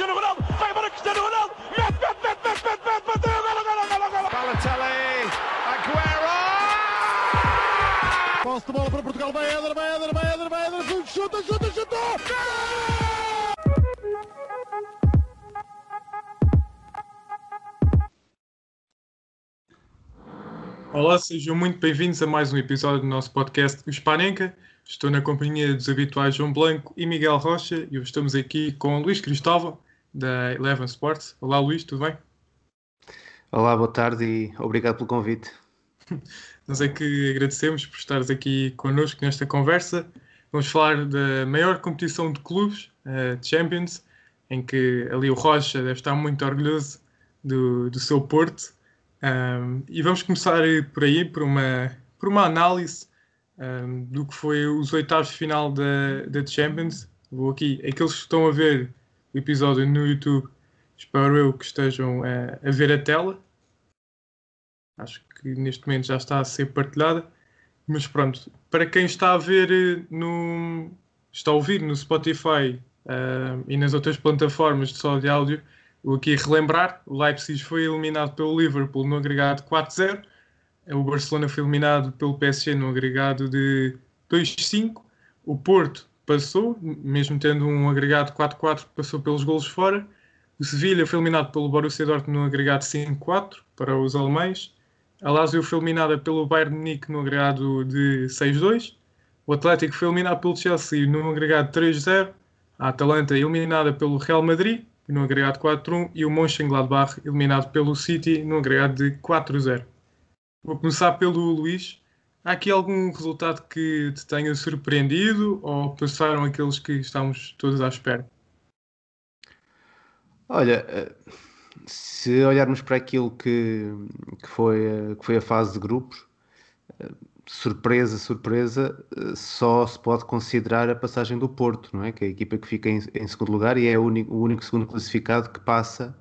Cristiano Ronaldo, vai embora Cristiano Ronaldo, mete, mete, mete, mete, mete, mete, bateu, golo, golo, golo, golo. Balotelli, Aguero! Posse de bola para Portugal, vai Éder, vai Éder, vai Éder, vai Éder, chuta, chuta, chuta! Olá, sejam muito bem-vindos a mais um episódio do nosso podcast O Spanenka. Estou na companhia dos habituais João Blanco e Miguel Rocha e hoje estamos aqui com Luís Cristóvão, da Eleven Sports. Olá Luís, tudo bem? Olá, boa tarde e obrigado pelo convite. Nós é que agradecemos por estares aqui connosco nesta conversa. Vamos falar da maior competição de clubes, a Champions, em que ali o Rocha deve estar muito orgulhoso do, do seu Porto. Um, e vamos começar por aí, por uma, por uma análise um, do que foi os oitavos de final da, da Champions. Vou aqui, aqueles que estão a ver o episódio no YouTube, espero eu que estejam a, a ver a tela. Acho que neste momento já está a ser partilhada. Mas pronto, para quem está a ver no. está a ouvir no Spotify uh, e nas outras plataformas de só de áudio, vou aqui relembrar: o Leipzig foi eliminado pelo Liverpool no agregado 4-0, o Barcelona foi eliminado pelo PSG no agregado de 2-5, o Porto passou, mesmo tendo um agregado 4-4, passou pelos golos fora. O Sevilha foi eliminado pelo Borussia Dortmund no agregado 5-4 para os alemães. A Lazio foi eliminada pelo Bayern Munique no agregado de 6-2. O Atlético foi eliminado pelo Chelsea no agregado 3-0. A Atalanta eliminada pelo Real Madrid no agregado 4-1 e o Mönchengladbach eliminado pelo City no agregado de 4-0. Vou começar pelo Luís. Há aqui algum resultado que te tenha surpreendido ou passaram aqueles que estamos todos à espera? Olha, se olharmos para aquilo que, que, foi, que foi a fase de grupos, surpresa, surpresa, só se pode considerar a passagem do Porto, não é? Que é a equipa que fica em, em segundo lugar e é o único, o único, segundo classificado que passa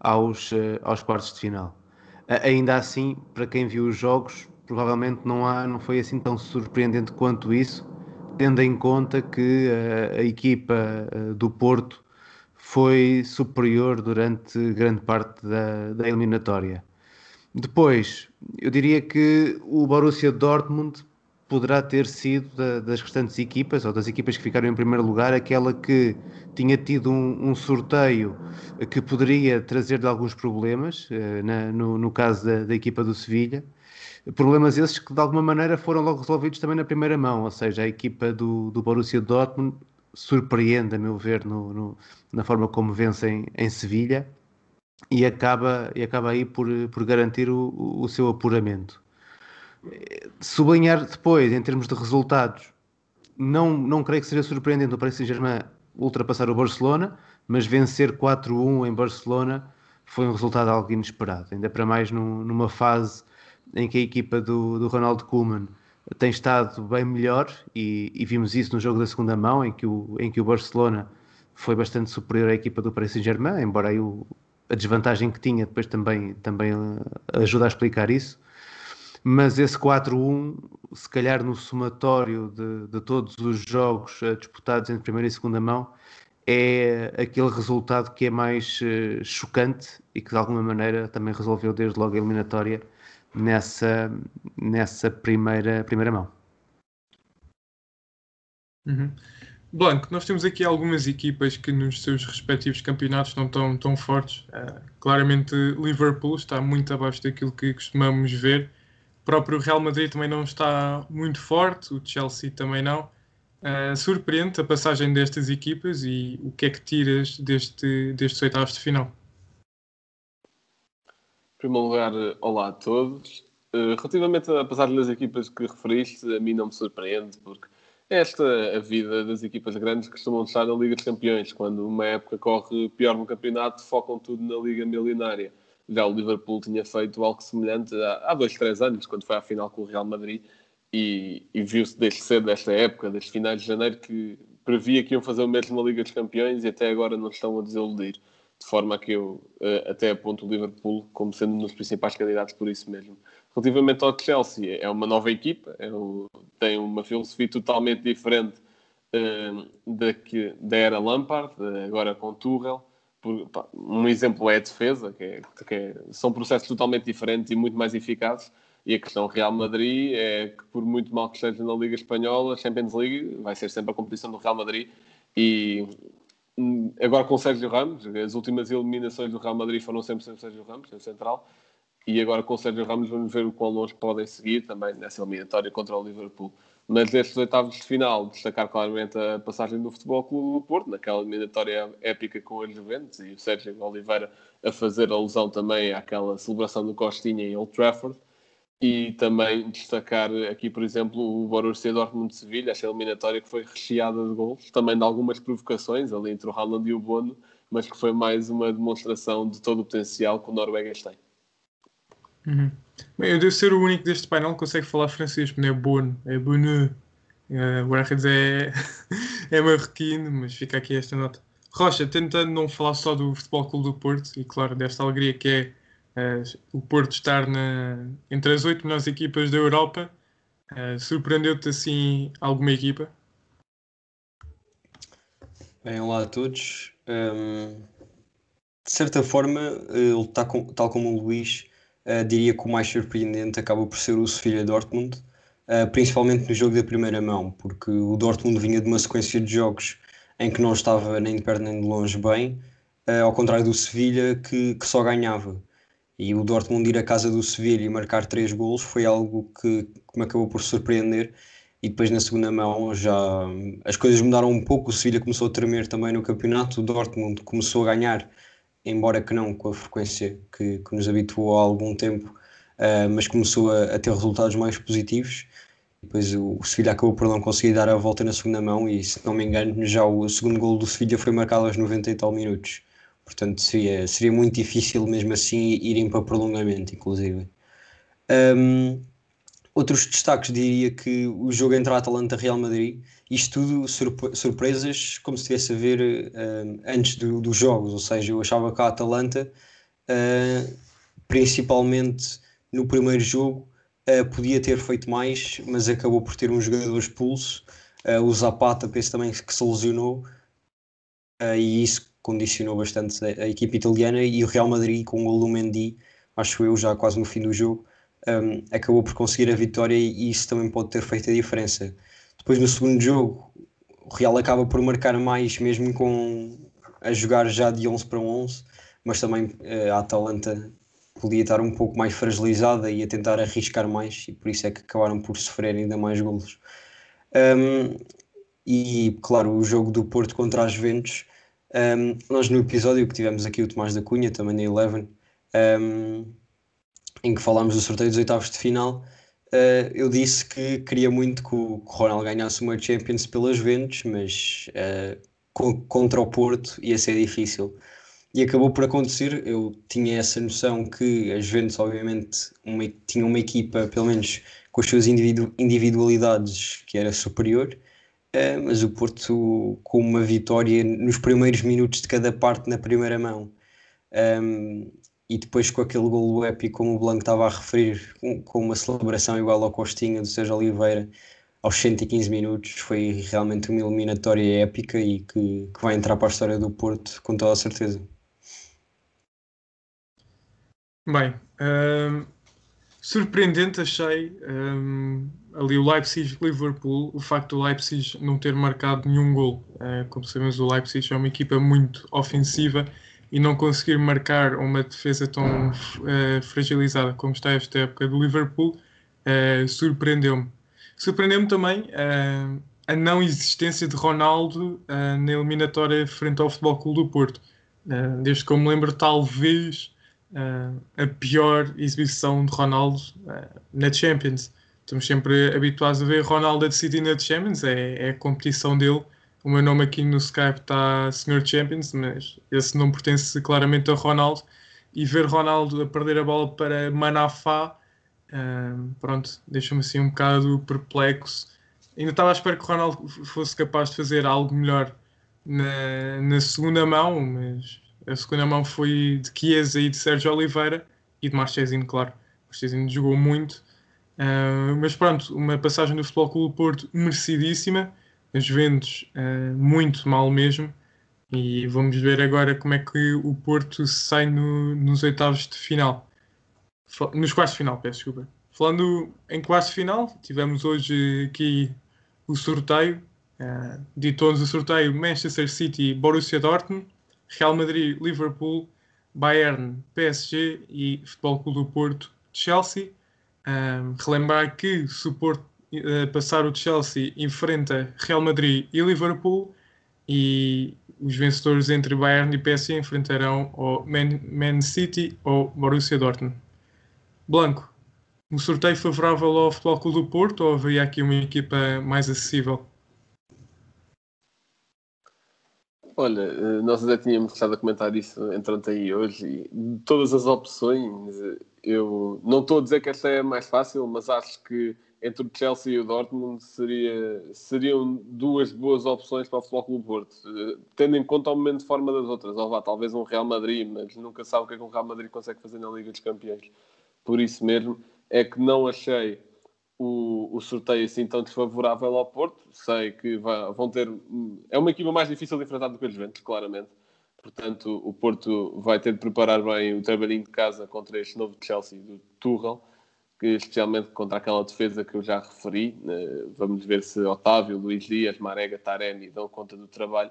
aos, aos quartos de final. Ainda assim, para quem viu os jogos, provavelmente não, há, não foi assim tão surpreendente quanto isso, tendo em conta que a, a equipa do Porto foi superior durante grande parte da, da eliminatória. Depois, eu diria que o Borussia Dortmund poderá ter sido da, das restantes equipas, ou das equipas que ficaram em primeiro lugar, aquela que tinha tido um, um sorteio que poderia trazer-lhe alguns problemas, eh, na, no, no, caso da, da, equipa do Sevilha. Problemas esses que de alguma maneira foram logo resolvidos também na primeira mão, ou seja, a equipa do, do Borussia Dortmund surpreende, a meu ver, no, no, na forma como vencem em Sevilha e acaba, e acaba aí por, por garantir o, o seu apuramento. Sublinhar depois, em termos de resultados, não, não creio que seja surpreendente o Paris Saint-Germain ultrapassar o Barcelona, mas vencer 4-1 em Barcelona foi um resultado algo inesperado, ainda para mais num, numa fase em que a equipa do, do Ronaldo Koeman tem estado bem melhor e, e, vimos isso no jogo da segunda mão, em que o, em que o Barcelona foi bastante superior à equipa do Paris Saint-Germain, embora aí o, a desvantagem que tinha depois também, também ajuda a explicar isso. Mas esse 4-1, se calhar no somatório de, de todos os jogos disputados entre primeira e segunda mão, é aquele resultado que é mais uh, chocante e que de alguma maneira também resolveu desde logo a eliminatória nessa, nessa primeira, primeira mão. Uhum. Blanco, nós temos aqui algumas equipas que nos seus respectivos campeonatos não estão tão fortes. Uh, claramente, Liverpool está muito abaixo daquilo que costumamos ver. O próprio Real Madrid também não está muito forte, o Chelsea também não. Uh, surpreende a passagem destas equipas e o que é que tiras deste, destes oitavos de final? Primeiro lugar, olá a todos. Uh, relativamente passagem das equipas que referiste, a mim não me surpreende, porque esta a vida das equipas grandes que costumam estar na Liga dos Campeões. Quando uma época corre pior no campeonato, focam tudo na Liga Milionária. Já o Liverpool tinha feito algo semelhante há dois, três anos, quando foi à final com o Real Madrid, e, e viu-se desde cedo, desta época, desde finais de janeiro, que previa que iam fazer o mesmo na Liga dos Campeões e até agora não estão a desiludir. De forma que eu uh, até aponto o Liverpool como sendo um dos principais candidatos por isso mesmo. Relativamente ao Chelsea, é uma nova equipa, é tem uma filosofia totalmente diferente uh, da, que, da era Lampard, agora com Tuchel. por, pá, um exemplo é a defesa, que, é, que é, são processos totalmente diferentes e muito mais eficazes. E a questão Real Madrid é que, por muito mal que esteja na Liga Espanhola, a Champions League vai ser sempre a competição do Real Madrid. E agora com o Sérgio Ramos, as últimas eliminações do Real Madrid foram sempre sem o Sérgio Ramos, sem o Central. E agora com o Sérgio Ramos vamos ver o quão longe podem seguir também nessa eliminatória contra o Liverpool. Mas destes oitavos de final, destacar claramente a passagem do Futebol Clube do Porto, naquela eliminatória épica com os Juventus e o Sérgio Oliveira a fazer alusão também àquela celebração do Costinha em Old Trafford. E também destacar aqui, por exemplo, o Borussia Dortmund de Sevilha, esta eliminatória que foi recheada de gols, também de algumas provocações ali entre o Haaland e o Bono, mas que foi mais uma demonstração de todo o potencial que o Noruegas tem. Uhum. Bem, eu devo ser o único deste painel que consegue falar francês, não é Bono, é Bono. Uh, o Arredes é, é marroquino, mas fica aqui esta nota. Rocha, tentando não falar só do Futebol Clube do Porto e, claro, desta alegria que é o Porto estar na, entre as oito melhores equipas da Europa, uh, surpreendeu-te assim alguma equipa? Bem, olá a todos. Um, de certa forma, uh, tal, tal como o Luís, Uh, diria que o mais surpreendente acaba por ser o Sevilha Dortmund, uh, principalmente no jogo da primeira mão, porque o Dortmund vinha de uma sequência de jogos em que não estava nem de perto nem de longe bem, uh, ao contrário do Sevilha que, que, só ganhava. E o Dortmund ir à casa do Sevilha e marcar três golos foi algo que, que me acabou por surpreender. E depois na segunda mão já as coisas mudaram um pouco. O Sevilha começou a tremer também no campeonato. O Dortmund começou a ganhar embora que não com a frequência que, que nos habituou há algum tempo, uh, mas começou a, a, ter resultados mais positivos. Depois o, o Sevilha acabou por não conseguir dar a volta na segunda mão e, se não me engano, já o segundo gol do Sevilha foi marcado aos 90 e tal minutos. Portanto, seria, seria muito difícil mesmo assim irem para prolongamento, inclusive. Um, outros destaques diria que o jogo entre a Atalanta e Real Madrid isto tudo surpresas como se estivesse a ver uh, antes do, dos jogos, ou seja, eu achava que a Atalanta, uh, principalmente no primeiro jogo, uh, podia ter feito mais, mas acabou por ter um jogador expulso, o Zapata penso também que se lesionou, e isso condicionou bastante a, equipe italiana, e o Real Madrid com o gol do Mendy, acho eu, já quase no fim do jogo, um, acabou por conseguir a vitória e isso também pode ter feito a diferença. Depois no segundo jogo, o Real acaba por marcar mais, mesmo com a jogar já de 11 para 11, mas também eh, a Atalanta podia estar um pouco mais fragilizada e a tentar arriscar mais, e por isso é que acabaram por sofrer ainda mais golos. Um, e claro, o jogo do Porto contra as Juventus, um, nós no episódio que tivemos aqui o Tomás da Cunha, também na Eleven, um, em que falámos do sorteio dos oitavos de final, Uh, eu disse que queria muito que o, que o Ronaldo ganhasse uma Champions pelas Juventus, mas uh, co contra o Porto ia ser difícil. E acabou por acontecer. Eu tinha essa noção que as Juventus, obviamente, uma, tinha uma equipa, pelo menos com as suas individu individualidades, que era superior. Uh, mas o Porto, com uma vitória nos primeiros minutos de cada parte na primeira mão, um, e depois com aquele golo épico, como o Blanco estava a referir, com uma celebração igual ao Costinha do Sérgio Oliveira, aos 115 minutos, foi realmente uma eliminatória épica e que, que vai entrar para a história do Porto com toda a certeza. Bem, um, surpreendente achei um, ali o Leipzig-Liverpool, o facto do Leipzig não ter marcado nenhum gol. Uh, como sabemos, o Leipzig é uma equipa muito ofensiva e não conseguir marcar uma defesa tão uh, fragilizada como está esta época do Liverpool uh, surpreendeu-me. Surpreendeu-me também a não existência de Ronaldo na eliminatória frente ao Futebol Clube do Porto. desde que eu me lembro, talvez a pior exibição de Ronaldo na Champions. Estamos sempre habituados a ver Ronaldo a decidir na Champions, é, é a competição dele o meu nome aqui no Skype está Sr. Champions, mas esse não pertence claramente a Ronaldo. E ver Ronaldo a perder a bola para Manafá, um, pronto, deixa-me assim um bocado perplexo. Ainda estava à espera que o Ronaldo fosse capaz de fazer algo melhor na, na segunda mão, mas a segunda mão foi de Chiesa e de Sérgio Oliveira e de Marchesino, claro. Marchesino jogou muito. Uh, mas pronto, uma passagem do Futebol Clube Porto merecidíssima as Juventus uh, muito mal mesmo E vamos ver agora como é que o Porto sai no, nos oitavos de final. Nos quartos de final, peço desculpa. Falando em quartos de final, tivemos hoje aqui o sorteio. Uh, Ditou-nos o sorteio Manchester City, Borussia Dortmund, Real Madrid, Liverpool, Bayern, PSG e Futebol Clube do Porto, Chelsea. Um, relembrar que se o Porto uh, passar o Chelsea enfrenta Real Madrid e Liverpool e os vencedores entre Bayern e PSG enfrentarão o Man, Man City ou Borussia Dortmund. Blanco, um sorteio favorável ao Futebol Clube do Porto ou haveria aqui uma equipa mais acessível? Olha, eh, nós já tínhamos estado a comentar isso entrando aí hoje e de todas as opções, eu não estou a dizer que esta é mais fácil, mas acho que entre o Chelsea e o Dortmund seria, seriam duas boas opções para o Futebol Clube Porto, eh, tendo em conta o momento de forma das outras. Ou vá, talvez um Real Madrid, mas nunca sabe o que é que um Real Madrid consegue fazer na Liga dos Campeões. Por isso mesmo é que não achei o, o sorteio assim tão desfavorável ao Porto. Sei que vão ter. É uma equipa mais difícil de enfrentar do que os Juventus, claramente. Portanto, o Porto vai ter de preparar bem o trabalhinho de casa contra este novo Chelsea do Tuchel que especialmente contra aquela defesa que eu já referi. Eh, vamos ver se Otávio, Luís Dias, Marega, Taremi dão conta do trabalho.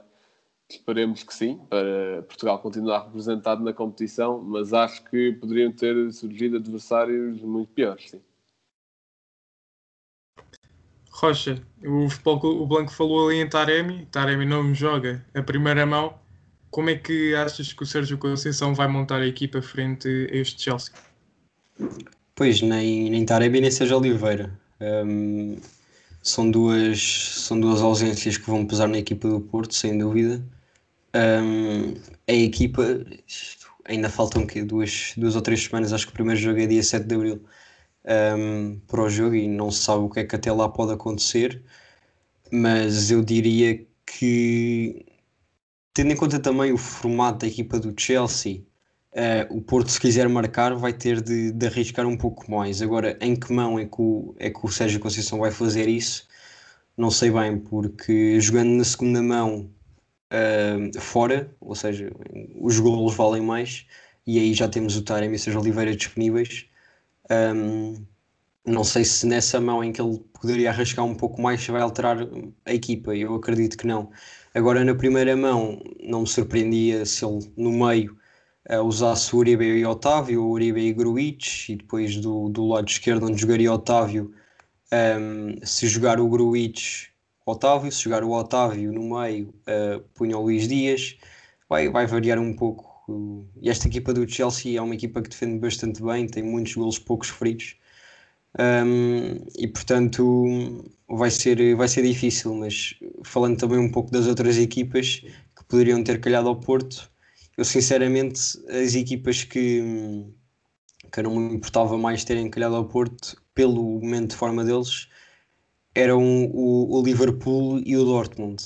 Esperemos que sim, para Portugal continuar representado na competição, mas acho que poderiam ter surgido adversários muito piores, sim. Rocha, o, futebol, o Blanco falou ali em Taremi, Taremi não joga a primeira mão. Como é que achas que o Sérgio Conceição vai montar a equipa frente a este Chelsea? Pois, nem, nem Taremi nem Seja Oliveira. Um, são, duas, são duas ausências que vão pesar na equipa do Porto, sem dúvida. Um, a equipa, ainda faltam que duas, duas ou três semanas, acho que o primeiro jogo é dia 7 de Abril um, para o jogo e não se sabe o que é que até lá pode acontecer, mas eu diria que, tendo em conta também o formato da equipa do Chelsea, Uh, o Porto, se quiser marcar, vai ter de, de, arriscar um pouco mais. Agora, em que mão é que, o, é que o Sérgio Conceição vai fazer isso? Não sei bem, porque jogando na segunda mão uh, fora, ou seja, os golos valem mais, e aí já temos o Taremi e o Sérgio Oliveira disponíveis. Um, não sei se nessa mão em que ele poderia arriscar um pouco mais vai alterar a equipa, eu acredito que não. Agora, na primeira mão, não me surpreendia se ele no meio uh, usasse o Uribe e Otávio, o Uribe e Gruitch, e depois do, do lado esquerdo onde jogaria Otávio, um, se jogar o Gruitch, Otávio, se jogar o Otávio no meio, uh, punha o Luís Dias, vai, vai variar um pouco. E esta equipa do Chelsea é uma equipa que defende bastante bem, tem muitos golos poucos feridos. Um, e portanto vai ser, vai ser difícil, mas falando também um pouco das outras equipas que poderiam ter calhado ao Porto, eu sinceramente, as equipas que, que não me importava mais terem calhado ao Porto, pelo momento de forma deles, eram o, o Liverpool e o Dortmund.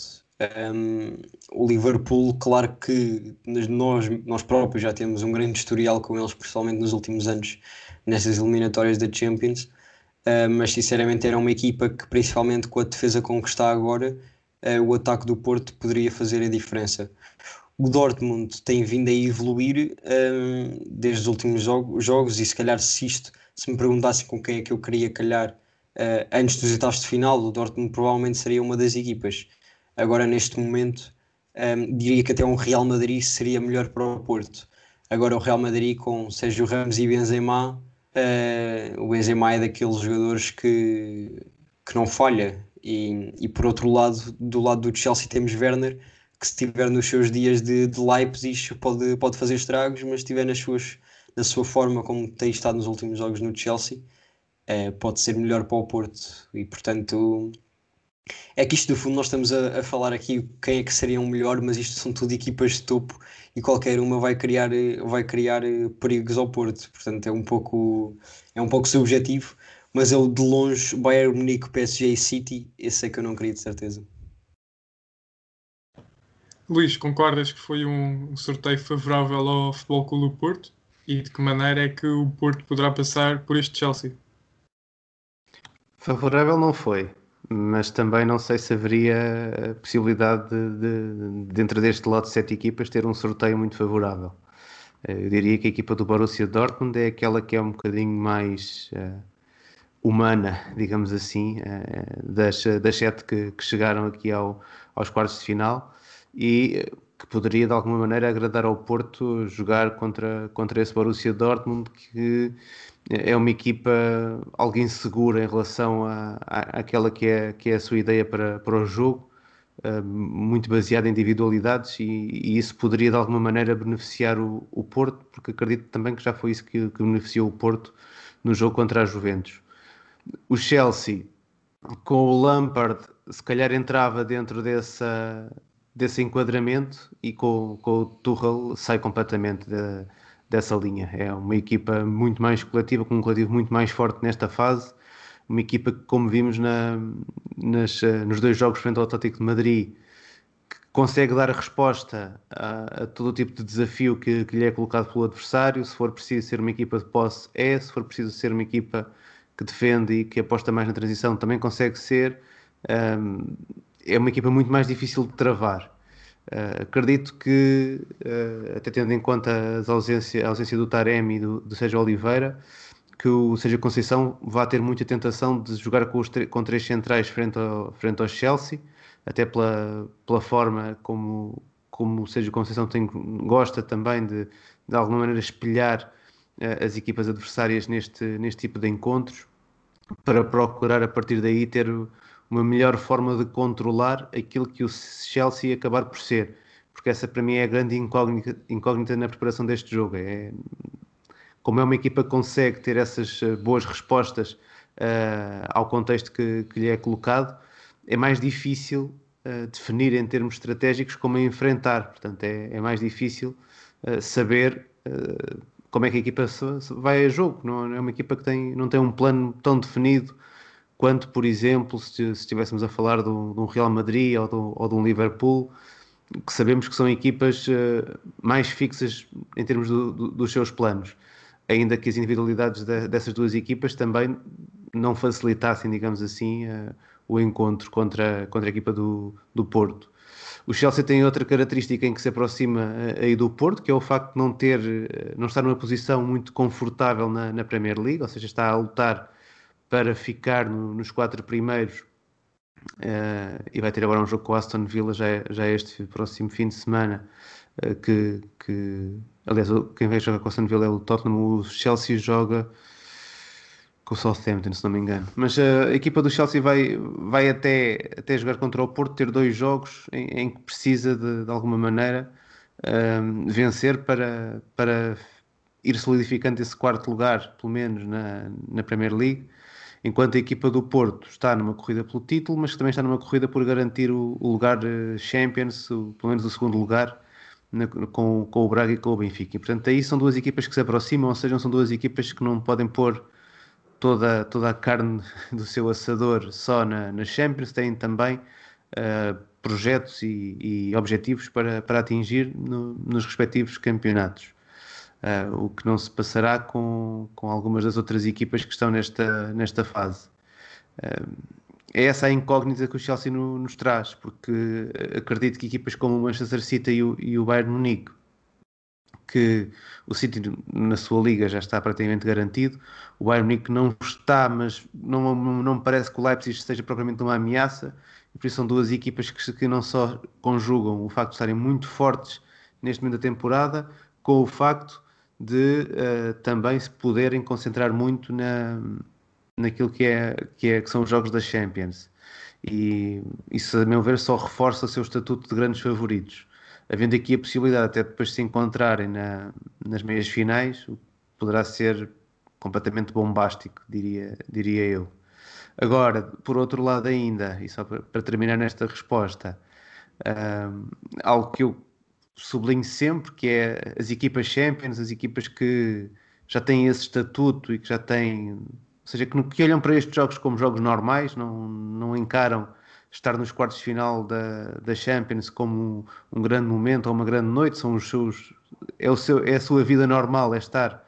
Um, o Liverpool, claro que nós, nós próprios já temos um grande historial com eles, principalmente nos últimos anos, nessas eliminatórias da Champions, uh, mas sinceramente era uma equipa que, principalmente com a defesa com que está agora, uh, o ataque do Porto poderia fazer a diferença o Dortmund tem vindo a evoluir um, desde os últimos jogo, jogos e se calhar se isto, se me perguntassem com quem é que eu queria calhar uh, antes dos etapas de final, o Dortmund provavelmente seria uma das equipas. Agora neste momento um, diria que até um Real Madrid seria melhor para o Porto. Agora o Real Madrid com Sérgio Ramos e Benzema, uh, o Benzema é daqueles jogadores que, que não falha. E, e por outro lado, do lado do Chelsea temos Werner, que se estiver nos seus dias de, de Leipzig pode, pode fazer estragos, mas se estiver nas suas, na sua forma como tem estado nos últimos jogos no Chelsea, é, pode ser melhor para o Porto. E portanto, é que isto no fundo nós estamos a, a, falar aqui quem é que seria um melhor, mas isto são tudo equipas de topo e qualquer uma vai criar, vai criar eh, perigos ao Porto. Portanto, é um pouco, é um pouco subjetivo, mas eu de longe, Bayern Munique, PSG e City, esse é que eu não queria de certeza. Luís, concordas que foi um sorteio favorável ao Futebol Clube do Porto? E de que maneira é que o Porto poderá passar por este Chelsea? Favorável não foi. Mas também não sei se haveria a possibilidade de, de, dentro deste lote de sete equipas, ter um sorteio muito favorável. Eu diria que a equipa do Borussia Dortmund é aquela que é um bocadinho mais uh, humana, digamos assim, uh, das, das sete que, que chegaram aqui ao, aos quartos de final e que poderia de alguma maneira agradar ao Porto jogar contra, contra esse Borussia Dortmund que é uma equipa algo insegura em relação à, àquela que é, que é a sua ideia para, para o jogo, uh, muito baseada em individualidades, e, e, isso poderia de alguma maneira beneficiar o, o Porto, porque acredito também que já foi isso que, que, beneficiou o Porto no jogo contra a Juventus. O Chelsea, com o Lampard, se calhar entrava dentro dessa, desse enquadramento, e com, com o Tuchel sai completamente de, dessa linha. É uma equipa muito mais coletiva, com um coletivo muito mais forte nesta fase. Uma equipa que, como vimos na, nas, eh, nos dois jogos frente ao Atlético de Madrid, consegue dar resposta a, a todo o tipo de desafio que, que, lhe é colocado pelo adversário. Se for preciso ser uma equipa de posse, é. Se for preciso ser uma equipa que defende e que aposta mais na transição, também consegue ser. Um, é uma equipa muito mais difícil de travar. Uh, acredito que, uh, até tendo em conta a ausência, a ausência do Taremi e do, do Sérgio Oliveira, que o Sérgio Conceição vai ter muita tentação de jogar com, os com três centrais frente ao, frente ao Chelsea, até pela, pela forma como, como o Sérgio Conceição tem, gosta também de, de alguma maneira, espelhar uh, as equipas adversárias neste, neste tipo de encontros, para procurar a partir daí ter uma melhor forma de controlar aquilo que o Chelsea acabar por ser. Porque essa para mim é a grande incógnita, incógnita na preparação deste jogo. É, como é uma equipa que consegue ter essas eh, boas respostas uh, ao contexto que, que, lhe é colocado, é mais difícil uh, definir em termos estratégicos como enfrentar. Portanto, é, é mais difícil uh, saber como é que a equipa vai a jogo. Não é uma equipa que tem, não tem um plano tão definido quanto, por exemplo, se, se estivéssemos a falar de um, um Real Madrid ou de, ou de, um Liverpool, que sabemos que são equipas uh, mais fixas em termos do, do, dos seus planos, ainda que as individualidades de, dessas duas equipas também não facilitassem, digamos assim, uh, o encontro contra, contra a equipa do, do Porto. O Chelsea tem outra característica em que se aproxima uh, aí do Porto, que é o facto de não ter, não estar numa posição muito confortável na, na Premier League, ou seja, está a lutar para ficar no, nos quatro primeiros uh, e vai ter agora um jogo com o Aston Villa já, é, já é este próximo fim de semana uh, que, que aliás quem vai jogar com o Aston Villa é o Tottenham o Chelsea joga com o Southampton, se não me engano. Mas uh, a equipa do Chelsea vai, vai até, até jogar contra o Porto, ter dois jogos em, em que precisa de, de alguma maneira vencer para, para ir solidificando esse quarto lugar, pelo menos na, na Premier League enquanto a equipa do Porto está numa corrida pelo título, mas também está numa corrida por garantir o, o lugar uh, Champions, o, pelo menos o segundo lugar, na, com, com, o Braga e com o Benfica. E, portanto, aí são duas equipas que se aproximam, ou seja, são duas equipas que não podem pôr toda, toda a carne do seu assador só na, na Champions, têm também uh, projetos e, e, objetivos para, para atingir no, nos respectivos campeonatos. Uh, o que não se passará com, com algumas das outras equipas que estão nesta, nesta fase. Uh, é essa a incógnita que o Chelsea no, nos traz, porque acredito que equipas como o Manchester City e o, e o Bayern Munique, que o City na sua liga já está praticamente garantido, o Bayern Munique não está, mas não, não me parece que o Leipzig seja propriamente uma ameaça, e por isso são duas equipas que, que não só conjugam o facto de estarem muito fortes neste momento da temporada, com o facto de uh, também se poderem concentrar muito na, naquilo que, é, que, é, que são os jogos da Champions. E isso, a meu ver, só reforça o seu estatuto de grandes favoritos. Havendo aqui a possibilidade até depois de se encontrarem na, nas meias finais, poderá ser completamente bombástico, diria, diria eu. Agora, por outro lado ainda, e só para, terminar nesta resposta, uh, algo que eu sublinho sempre que é as equipas Champions, as equipas que já têm esse estatuto e que já têm, ou seja, que, que olham para estes jogos como jogos normais, não, não encaram estar nos quartos de final da, da Champions como um, um, grande momento ou uma grande noite, são os seus, é, o seu, é a sua vida normal, é estar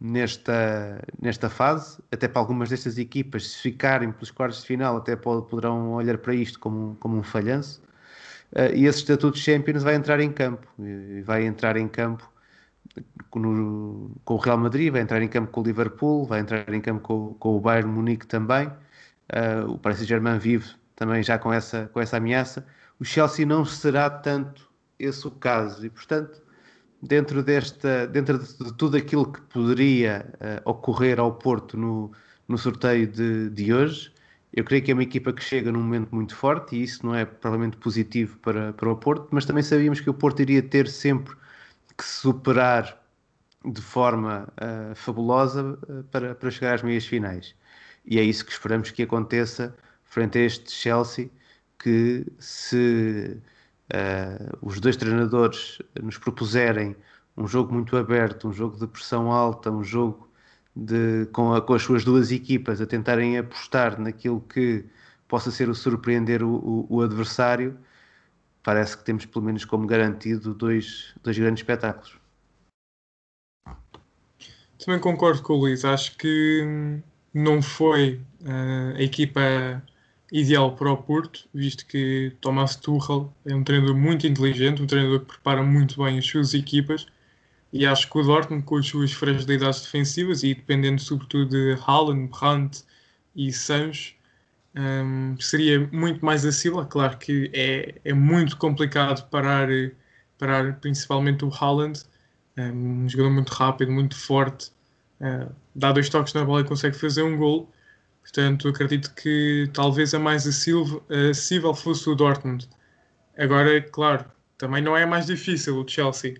nesta, nesta fase, até para algumas destas equipas, se ficarem pelos quartos de final, até poderão olhar para isto como, como um falhanço. Uh, e esse estatuto de Champions vai entrar em campo, vai entrar em campo no, com o Real Madrid, vai entrar em campo com o Liverpool, vai entrar em campo com, com o Bayern Munique também. Uh, o Paris Saint-Germain vive também já com essa, com essa ameaça. O Chelsea não será tanto esse o caso e, portanto, dentro, desta, dentro de tudo aquilo que poderia uh, ocorrer ao Porto no, no sorteio de, de hoje, eu creio que é uma equipa que chega num momento muito forte e isso não é provavelmente positivo para, para o Porto, mas também sabíamos que o Porto iria ter sempre que superar de forma uh, fabulosa uh, para, para chegar às meias finais. E é isso que esperamos que aconteça frente a este Chelsea, que se uh, os dois treinadores nos propuserem um jogo muito aberto, um jogo de pressão alta, um jogo de, com, a, com as suas duas equipas a tentarem apostar naquilo que possa ser o surpreender o, o, o adversário, parece que temos pelo menos como garantido dois, dois grandes espetáculos. Também concordo com o Luís. Acho que não foi uh, a equipa ideal para o Porto, visto que Thomas Tuchel é um treinador muito inteligente, um treinador que prepara muito bem as suas equipas e acho que o Dortmund com as suas fragilidades defensivas e dependendo sobretudo de Haaland, Brandt e Sancho um, seria muito mais acessível. Claro que é, é muito complicado parar, parar principalmente o Haaland, um jogador muito rápido, muito forte, uh, dá dois toques na bola e consegue fazer um gol Portanto, acredito que talvez a mais acessível fosse o Dortmund. Agora, claro, também não é mais difícil o Chelsea.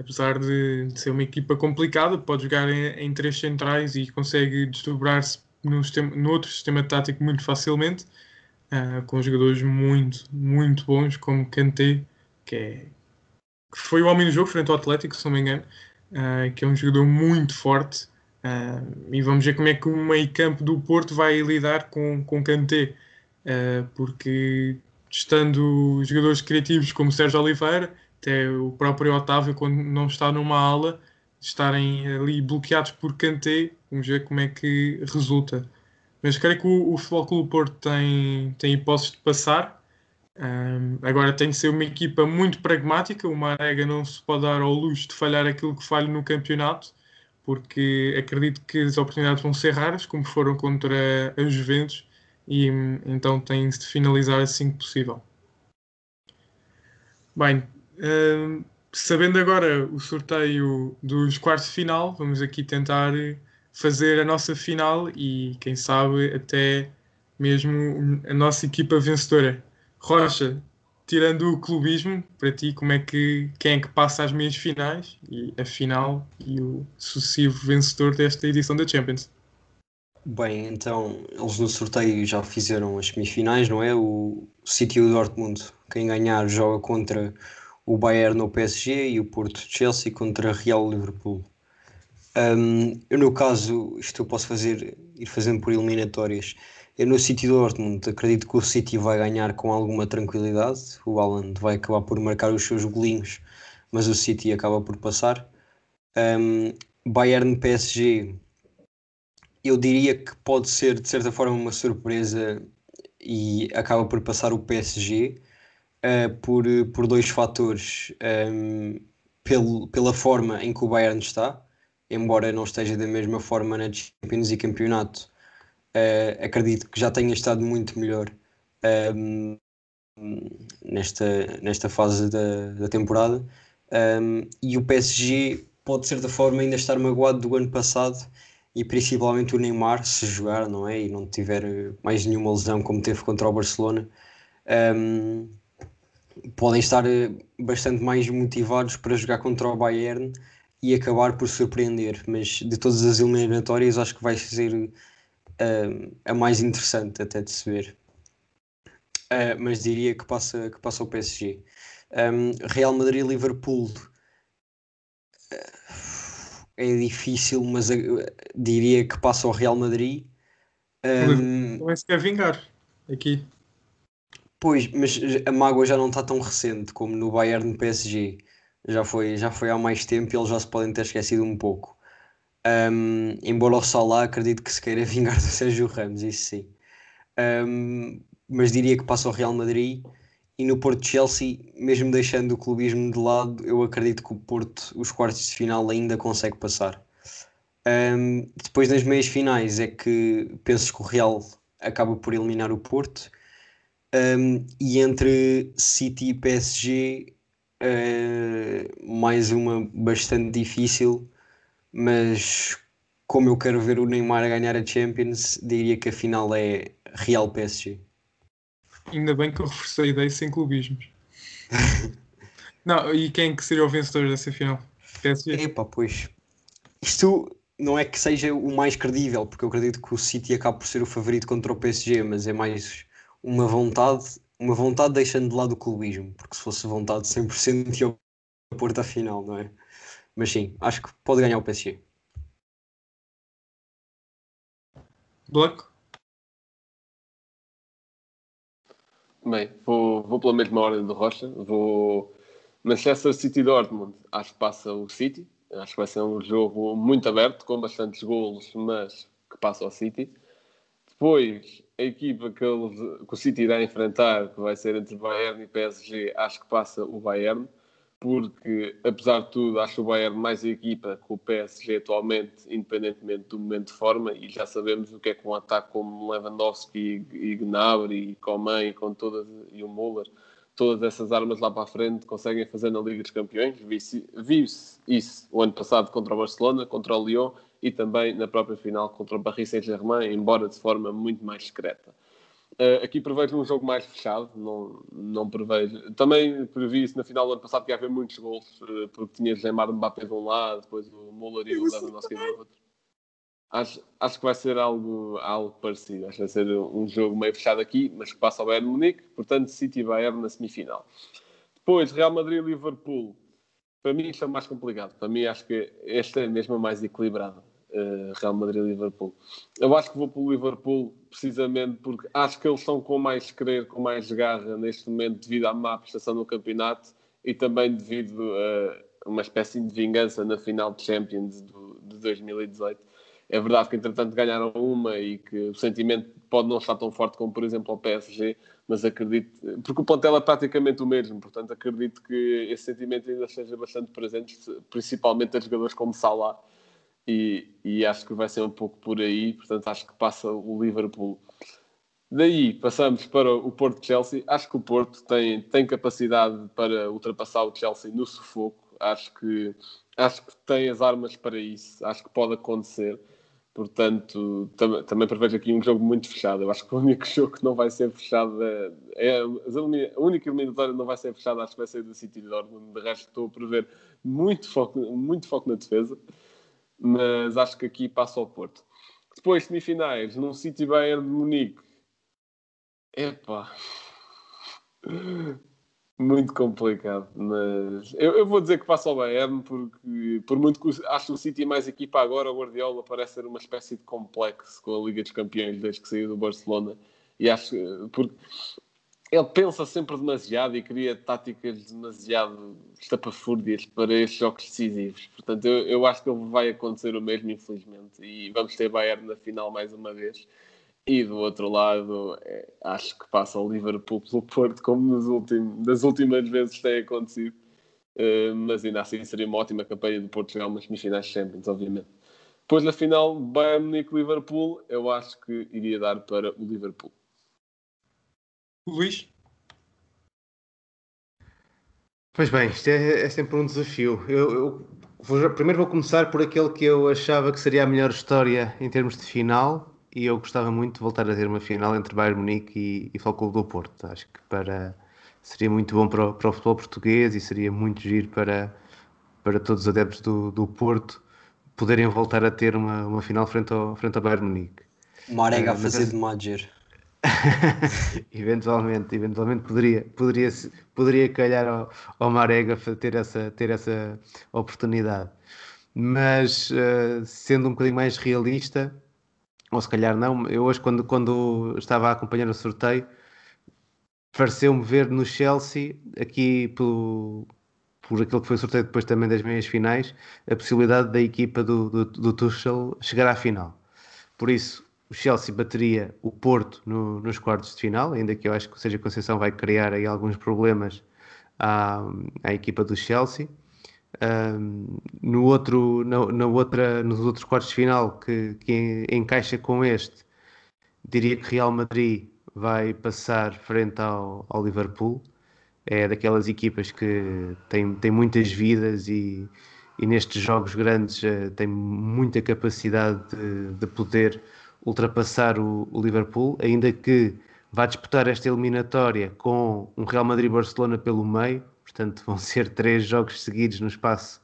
Apesar de, ser uma equipa complicada, pode jogar em, em três centrais e consegue desdobrar-se no, outro sistema tático muito facilmente, uh, com jogadores muito, muito bons, como Kanté, que, é, que foi o homem do jogo frente ao Atlético, se não me engano, uh, que é um jogador muito forte, Uh, e vamos ver como é que o meio campo do Porto vai lidar com, com Kanté, porque estando jogadores criativos como Sérgio Oliveira, até o próprio Otávio, quando não está numa ala, estarem ali bloqueados por Kanté, vamos ver como é que resulta. Mas creio que o, o Futebol Clube Porto tem, tem hipóteses de passar. Um, agora tem de ser uma equipa muito pragmática. O Marega não se pode dar ao luxo de falhar aquilo que falha no campeonato porque acredito que as oportunidades vão ser raras, como foram contra a Juventus, e então tem-se de finalizar assim que possível. Bem, sabendo agora o sorteio dos quartos de final, vamos aqui tentar fazer a nossa final e, quem sabe, até mesmo a nossa equipa vencedora. Rocha, tirando o clubismo, para ti, como é que quem é que passa às meias finais e a final e o sucessivo vencedor desta edição da Champions? Bem, então eles no sorteio já fizeram as semifinais, não é? O City e o Dortmund, quem ganhar joga contra o Bayern no PSG e o Porto Chelsea contra Real Liverpool. Um, eu no caso, isto eu posso fazer, ir fazendo por eliminatórias. Eu no City Dortmund acredito que o City vai ganhar com alguma tranquilidade. O Haaland vai acabar por marcar os seus golinhos, mas o City acaba por passar. Um, Bayern PSG, eu diria que pode ser de certa forma uma surpresa e acaba por passar o PSG uh, por, por dois fatores. Um, pelo, pela forma em que o Bayern está, embora não esteja da mesma forma na Champions e campeonato, uh, acredito que já tenha estado muito melhor um, ehm, nesta, nesta fase da, da temporada. Um, ehm, e o PSG pode, de certa forma, ainda estar magoado do ano passado e principalmente o Neymar, se jogar, não é? E não tiver mais nenhuma lesão como teve contra o Barcelona. Um, ehm, podem estar eh, bastante mais motivados para jogar contra o Bayern e acabar por surpreender, mas de todas as eliminatórias acho que vai ser uh, a mais interessante até de se ver. Uh, mas diria que passa, que passa o PSG. Um, Real Madrid-Liverpool uh, é difícil, mas diria que passa o Real Madrid. Um, não é sequer vingar aqui. Pois, mas a mágoa já não está tão recente como no Bayern PSG. Já foi, já foi há mais tempo e eles já se podem ter esquecido um pouco. Um, embora o Salah acredito que se queira vingar do Sérgio Ramos, isso sim. Um, mas diria que passa ao Real Madrid e no Porto Chelsea, mesmo deixando o clubismo de lado, eu acredito que o Porto, os quartos de final, ainda consegue passar. Um, depois nas meias finais é que penso que o Real acaba por eliminar o Porto. Um, e entre City e PSG, uh, mais uma bastante difícil, mas como eu quero ver o Neymar ganhar a Champions, diria que a final é Real PSG. Ainda bem que eu reforcei a ideia sem clubismos. não, e quem que seria o vencedor dessa final? PSG? Epá, pois. Isto não é que seja o mais credível, porque eu acredito que o City acaba por ser o favorito contra o PSG, mas é mais uma vontade, uma vontade deixando de lado o clubismo, porque se fosse vontade 100% ia ao Porto à final, não é? Mas sim, acho que pode ganhar o PSG. Bloco? Bem, vou, vou pela mesma ordem do Rocha. Vou Manchester City Dortmund. Acho que passa o City. Acho que vai ser um jogo muito aberto, com bastantes golos, mas que passa ao City. Depois, a equipa que, eles, que o City irá enfrentar, que vai ser entre Bayern e PSG, acho que passa o Bayern porque, apesar de tudo, acho o Bayern mais a equipa que o PSG atualmente, independentemente do momento de forma, e já sabemos o que é que um ataque como Lewandowski e Gnabry e Coman e, com todas, e o Müller, todas essas armas lá para a frente conseguem fazer na Liga dos Campeões. Viu-se isso o ano passado contra o Barcelona, contra o Lyon e também na própria final contra o Paris Saint-Germain, embora de forma muito mais discreta. Uh, aqui prevejo um jogo mais fechado, não, não prevejo. Também previ isso na final do ano passado que ia haver muitos gols, uh, porque tinha Neymar Mbappé de um lado, depois o Muller e o Lewandowski do outro. Acho, acho que vai ser algo, algo parecido. Acho que vai ser um jogo meio fechado aqui, mas que passa ao Bayern Munique. Portanto, City e Bayern na semifinal. Depois, Real Madrid e Liverpool. Para mim, isto é mais complicado. Para mim, acho que esta é mesmo a mais equilibrada. Uh, Real Madrid e Liverpool. Eu acho que vou para o Liverpool precisamente porque acho que eles estão com mais querer, com mais garra neste momento devido à má prestação no campeonato e também devido a uma espécie de vingança na final de Champions de 2018. É verdade que entretanto ganharam uma e que o sentimento pode não estar tão forte como por exemplo ao PSG, mas acredito, porque o plantel é praticamente o mesmo, portanto acredito que esse sentimento ainda esteja bastante presente, principalmente a jogadores como Salah, e, e, acho que vai ser um pouco por aí, portanto acho que passa o Liverpool. Daí passamos para o Porto Chelsea. Acho que o Porto tem, tem capacidade para ultrapassar o Chelsea no sufoco. Acho que, acho que tem as armas para isso. Acho que pode acontecer. Portanto, tam, também prevejo aqui um jogo muito fechado. Eu acho que o único jogo que não vai ser fechado é, é a única eliminatória que não vai ser fechada. Acho que vai ser do City Dortmund. De resto, estou a prever muito foco, muito foco na defesa mas acho que aqui passa ao Porto. Depois, semifinais, num City Bayern de Munique. Epá. Muito complicado, mas eu, eu, vou dizer que passa ao Bayern porque, por muito que acho o City mais equipa agora, o Guardiola parece ser uma espécie de complexo com a Liga dos Campeões desde que saiu do Barcelona. E acho porque ele pensa sempre demasiado e cria táticas demasiado estapafúrdias para estes jogos decisivos. Portanto, eu, eu, acho que vai acontecer o mesmo, infelizmente. E vamos ter Bayern na final mais uma vez. E do outro lado, é, acho que passa o Liverpool pelo Porto, como nos últimos, das últimas vezes tem acontecido. Uh, mas ainda assim seria uma ótima campanha do Porto chegar a umas semifinais Champions, obviamente. Depois na final, Bayern Munique-Liverpool, eu acho que iria dar para o Liverpool. Luís? Pois bem, isto é, é sempre um desafio. Eu, eu vou, primeiro vou começar por aquele que eu achava que seria a melhor história em termos de final e eu gostava muito de voltar a ter uma final entre Bayern Munique e, e Futebol do Porto. Acho que para, seria muito bom para o, para o futebol português e seria muito giro para, para todos os adeptos do, do Porto poderem voltar a ter uma, uma final frente ao, frente ao Bayern Munique. Marega uh, a fazer de Madger. eventualmente, eventualmente poderia, poderia, poderia calhar ao, ao Marega ter essa, ter essa oportunidade. Mas uh, sendo um bocadinho mais realista, ou se calhar não, eu hoje quando, quando estava a acompanhar o sorteio, pareceu-me ver no Chelsea, aqui pelo, por aquilo que foi o sorteio depois também das meias finais, a possibilidade da equipa do, do, do Tuchel chegar à final. Por isso, o Chelsea bateria o Porto no, nos quartos de final, ainda que eu acho que o Sérgio Conceição vai criar aí alguns problemas à, à equipa do Chelsea. Um, no outro, na, na, outra, nos outros quartos de final que, que encaixa com este, diria que Real Madrid vai passar frente ao, ao Liverpool. É daquelas equipas que tem, tem muitas vidas e, e nestes jogos grandes uh, tem muita capacidade de, de poder ultrapassar o, o, Liverpool, ainda que vá disputar esta eliminatória com um Real Madrid-Barcelona pelo meio, portanto vão ser três jogos seguidos no espaço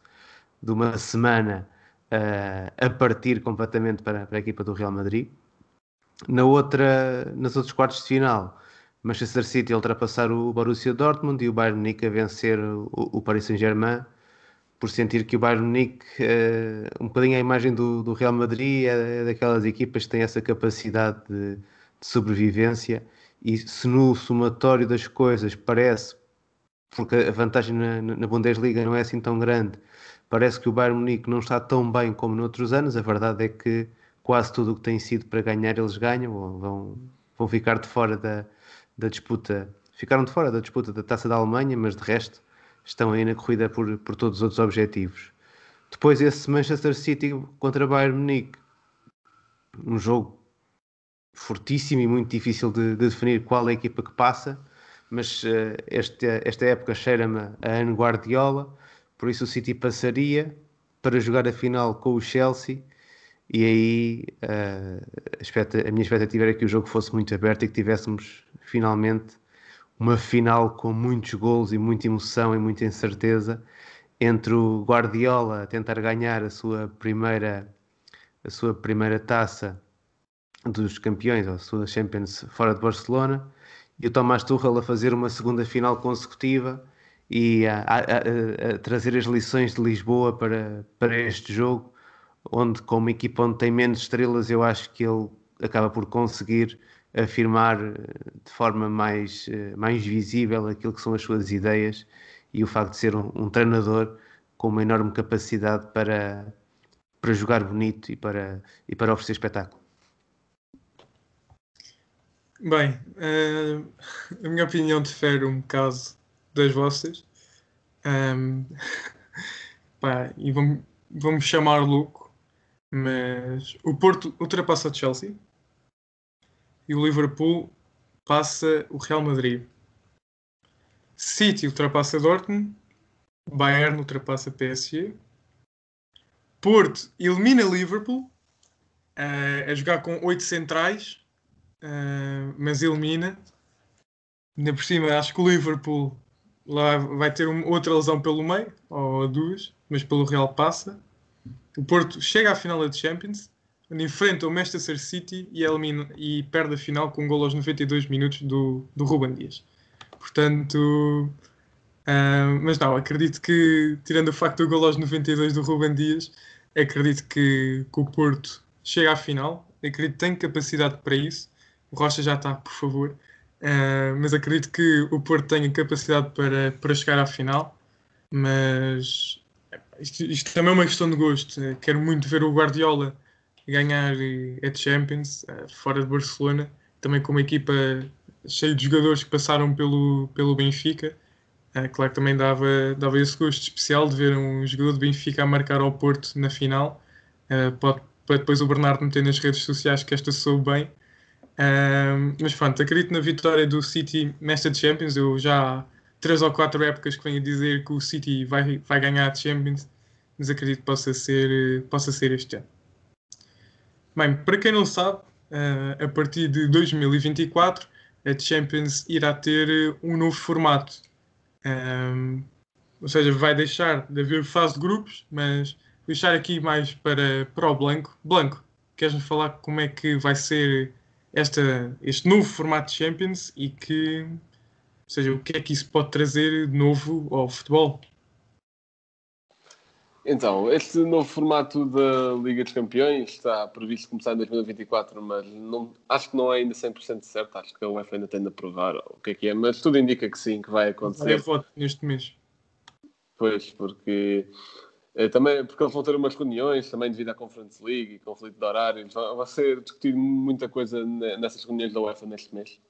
de uma semana uh, a partir completamente para, para a equipa do Real Madrid. Na outra, nos outros quartos de final, Manchester City ultrapassar o Borussia Dortmund e o Bayern Munique a vencer o, o Paris Saint-Germain por sentir que o Bayern Munique, uh, um bocadinho a imagem do, do Real Madrid, é, é, daquelas equipas que têm essa capacidade de, de, sobrevivência e se no somatório das coisas parece, porque a vantagem na, na Bundesliga não é assim tão grande, parece que o Bayern Munique não está tão bem como noutros anos, a verdade é que quase tudo o que tem sido para ganhar eles ganham, vão, vão ficar de fora da, da disputa, ficaram de fora da disputa da Taça da Alemanha, mas de resto estão aí na corrida por, por todos os outros objetivos. Depois esse Manchester City contra Bayern Munique, um jogo fortíssimo e muito difícil de, de definir qual é a equipa que passa, mas uh, esta, esta época cheira-me a ano Guardiola, por isso o City passaria para jogar a final com o Chelsea e aí uh, a minha expectativa era que o jogo fosse muito aberto e que tivéssemos finalmente uma final com muitos gols e muita emoção e muita incerteza entre o Guardiola a tentar ganhar a sua primeira a sua primeira taça dos campeões, a sua Champions fora de Barcelona e o Tomás Tuchel a fazer uma segunda final consecutiva e a, a, a, a trazer as lições de Lisboa para, para este jogo onde com uma equipa onde tem menos estrelas, eu acho que ele acaba por conseguir afirmar eh, de forma mais, eh, mais visível aquilo que são as suas ideias e o facto de ser um, um treinador com uma enorme capacidade para, para jogar bonito e para, e para oferecer espetáculo. Bem, uh, a minha opinião difere um bocado das vossas. Um, pá, e vamos, vamos chamar louco, mas o Porto ultrapassa o Chelsea e o Liverpool passa o Real Madrid. City ultrapassa Dortmund, Bayern ultrapassa PSG, Porto elimina Liverpool uh, a jogar com oito centrais, uh, mas elimina. Ainda por cima, acho que o Liverpool lá vai ter uma, outra lesão pelo meio, ou duas, mas pelo Real passa. O Porto chega à final da Champions, enfrenta o Manchester City e, elimina, e perde a final com um gol aos 92 minutos do, do Ruben Dias. Portanto, uh, mas não, acredito que, tirando o facto do gol aos 92 do Ruben Dias, acredito que, que o Porto chega à final. Acredito que tem capacidade para isso. O Rocha já está, por favor. Uh, mas acredito que o Porto tenha capacidade para, para chegar à final. Mas isto, isto, também é uma questão de gosto. Quero muito ver o Guardiola ganhar eh, a Champions eh, fora de Barcelona, também com uma equipa cheia de jogadores que passaram pelo, pelo Benfica. Claro que também dava, dava esse gosto especial de ver um jogador do Benfica a marcar ao Porto na final. Pode, para depois o Bernardo meter nas redes sociais que esta soube bem. mas pronto, acredito na vitória do City nesta Champions. Eu já três ou quatro épocas que venho a dizer que o City vai, vai ganhar a Champions, mas acredito que possa ser, possa ser este ano. Bem, para quem não sabe, uh, a partir de 2024 a Champions irá ter um novo formato. Um, ou seja, vai deixar de haver fase de grupos, mas deixar aqui mais para, para o Blanco. Blanco, queres-me falar como é que vai ser esta, este novo formato de Champions e que ou seja, o que é que isso pode trazer de novo ao futebol? Então, este novo formato da Liga dos Campeões está previsto começar em 2024, mas não, acho que não é ainda 100% certo. Acho que a UEFA ainda tem de aprovar o que é que é, mas tudo indica que sim, que vai acontecer. Vai neste mês. Pois, porque eh, também porque eles vão ter umas reuniões também devido à Conference League e conflito de horários. Vai ser discutido muita coisa nessas reuniões da UEFA neste mês.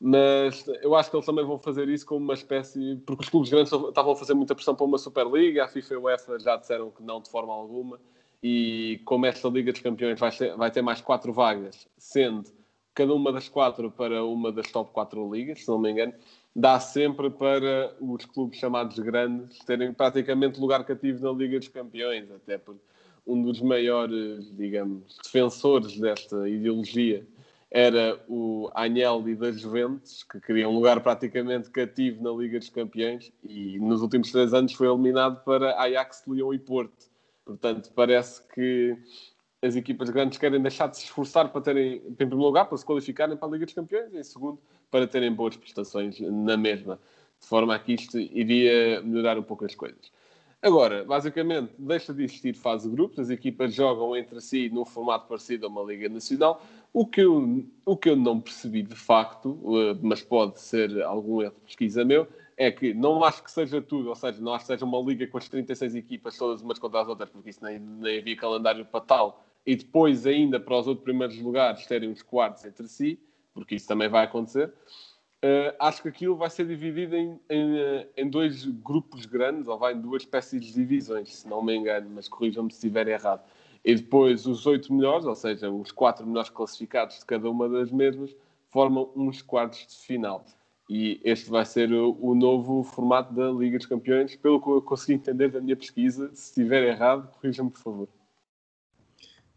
Mas eu acho que eles também vão fazer isso como uma espécie. Porque os clubes grandes estavam a fazer muita pressão para uma Superliga, a FIFA e a UEFA já disseram que não de forma alguma. E como esta Liga dos Campeões vai, ser, vai ter mais quatro vagas, sendo cada uma das quatro para uma das top quatro ligas, se não me engano, dá sempre para os clubes chamados grandes terem praticamente lugar cativo na Liga dos Campeões, até porque um dos maiores, digamos, defensores desta ideologia era o Agnelli da Juventus, que queria um lugar praticamente cativo na Liga dos Campeões e nos últimos três anos foi eliminado para Ajax, Lyon e Porto. Portanto, parece que as equipas grandes querem deixar de se esforçar para terem, em primeiro lugar, para se qualificarem para a Liga dos Campeões e, em segundo, para terem boas prestações na mesma, de forma a que isto iria melhorar um pouco as coisas. Agora, basicamente, deixa de existir fase de grupos, as equipas jogam entre si num formato parecido a uma Liga Nacional. O que eu, o que eu não percebi de facto, eh, mas pode ser algum erro de pesquisa meu, é que não acho que seja tudo, ou seja, não acho que seja uma liga com as 36 equipas todas umas contra as outras, porque isso nem, nem havia calendário para tal, e depois ainda para os outros primeiros lugares terem os quartos entre si, porque isso também vai acontecer. Uh, acho que aquilo vai ser dividido em, em, eh, em, dois grupos grandes, ou vai em duas espécies de divisões, se não me engano, mas corrijam-me se estiver errado. E depois os oito melhores, ou seja, os quatro melhores classificados de cada uma das mesmas, formam uns quartos de final. E este vai ser o, novo formato da Liga dos Campeões, pelo que eu consegui entender da minha pesquisa. Se estiver errado, corrijam-me, por favor.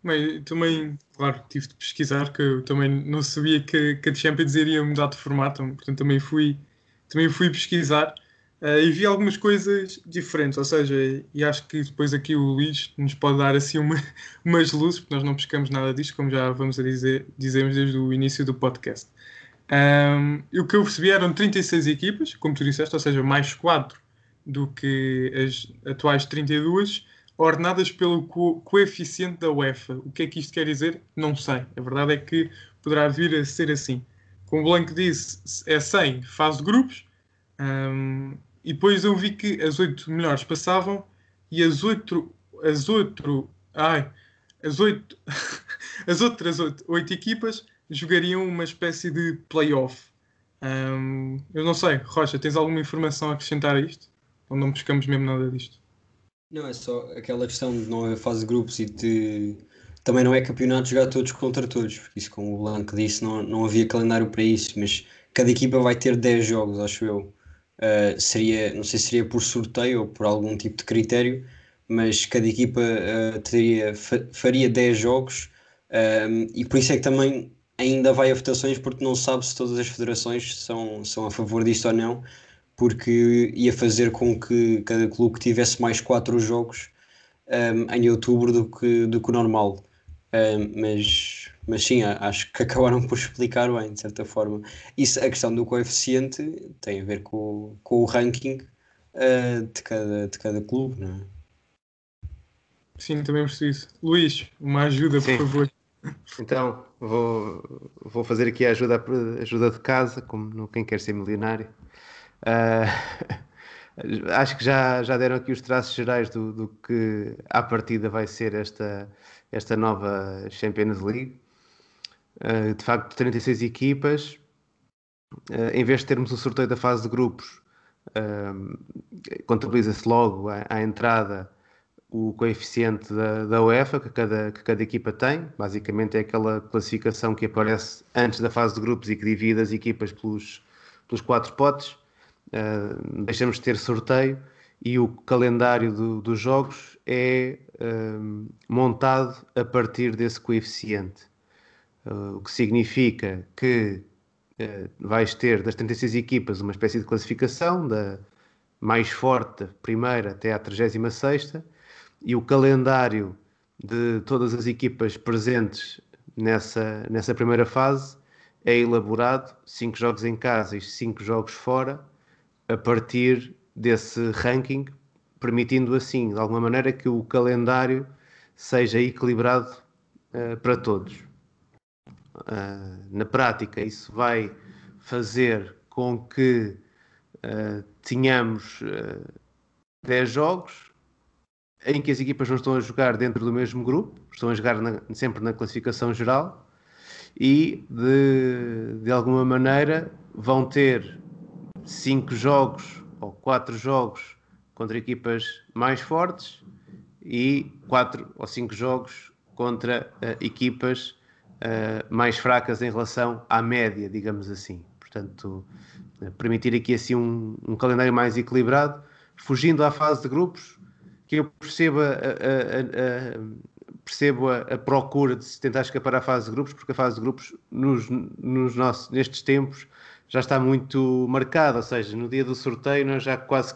Bem, também, claro, tive de pesquisar, que eu também não sabia que, que a Champions iria mudar de formato, portanto também fui, também fui pesquisar uh, e vi algumas coisas diferentes, ou seja, e acho que depois aqui o Luís nos pode dar assim uma, umas luzes, porque nós não pescamos nada disto, como já vamos a dizer, dizemos desde o início do podcast. Um, e o que eu percebi eram 36 equipas, como tu disseste, ou seja, mais 4 do que as atuais 32, ordenadas pelo co coeficiente da UEFA. O que é que isto quer dizer? Não sei. A verdade é que poderá vir a ser assim. Como o Blanco disse, é 100 fase de grupos. Um, e depois eu vi que as 8 melhores passavam e as 8 as outro, ai, as 8 as outras 8, 8 equipas jogariam uma espécie de playoff. Um, eu não sei, Rocha, tens alguma informação a acrescentar a isto? Ou não buscamos mesmo nada disto? Não, é só aquela questão de não fase de grupos e de também não é campeonato jogar todos contra todos, porque isso, como o Blanco disse, não, não havia calendário para isso, mas cada equipa vai ter 10 jogos, acho eu. Uh, seria, não sei se seria por sorteio ou por algum tipo de critério, mas cada equipa uh, teria, faria 10 jogos uh, e por isso é que também ainda vai a votações porque não sabe se todas as federações são, são a favor disto ou não porque ia fazer com que cada clube tivesse mais quatro jogos um, em outubro do que, do que o normal. Um, mas, mas sim, acho que acabaram por explicar bem, de certa forma. Isso, a questão do coeficiente tem a ver com, com o ranking uh, de, cada, de cada clube, não é? Sim, também preciso. Luís, uma ajuda, sim. por favor. Então, vou, vou fazer aqui a ajuda, ajuda de casa, como no Quem Quer Ser Milionário. Uh, acho que já, já deram aqui os traços gerais do, do que à partida vai ser esta, esta nova Champions League. Uh, de facto, 36 equipas. Uh, em vez de termos o sorteio da fase de grupos, contabiliza-se logo à, à, entrada o coeficiente da, da UEFA que cada, que cada equipa tem. Basicamente é aquela classificação que aparece antes da fase de grupos e que divide as equipas pelos, pelos quatro potes uh, deixamos de ter sorteio e o calendário do, dos jogos é uh, montado a partir desse coeficiente. Uh, o que significa que uh, vais ter das 36 equipas uma espécie de classificação da mais forte primeira até à 36 e o calendário de todas as equipas presentes nessa, nessa primeira fase é elaborado, 5 jogos em casa e 5 jogos fora, a partir desse ranking, permitindo assim, de alguma maneira, que o calendário seja equilibrado uh, para todos. Uh, na prática, isso vai fazer com que uh, tenhamos 10 jogos em que as equipas não estão a jogar dentro do mesmo grupo, estão a jogar na, sempre na classificação geral e de, de alguma maneira vão ter 5 jogos ou 4 jogos contra equipas mais fortes e 4 ou 5 jogos contra uh, equipas uh, mais fracas em relação à média, digamos assim. Portanto, uh, permitir aqui assim um, um, calendário mais equilibrado, fugindo à fase de grupos, que eu percebo a, a, a, percebo a, procura de se tentar escapar à fase de grupos, porque a fase de grupos nos, nos nossos, nestes tempos já está muito marcada, ou seja, no dia do sorteio nós já quase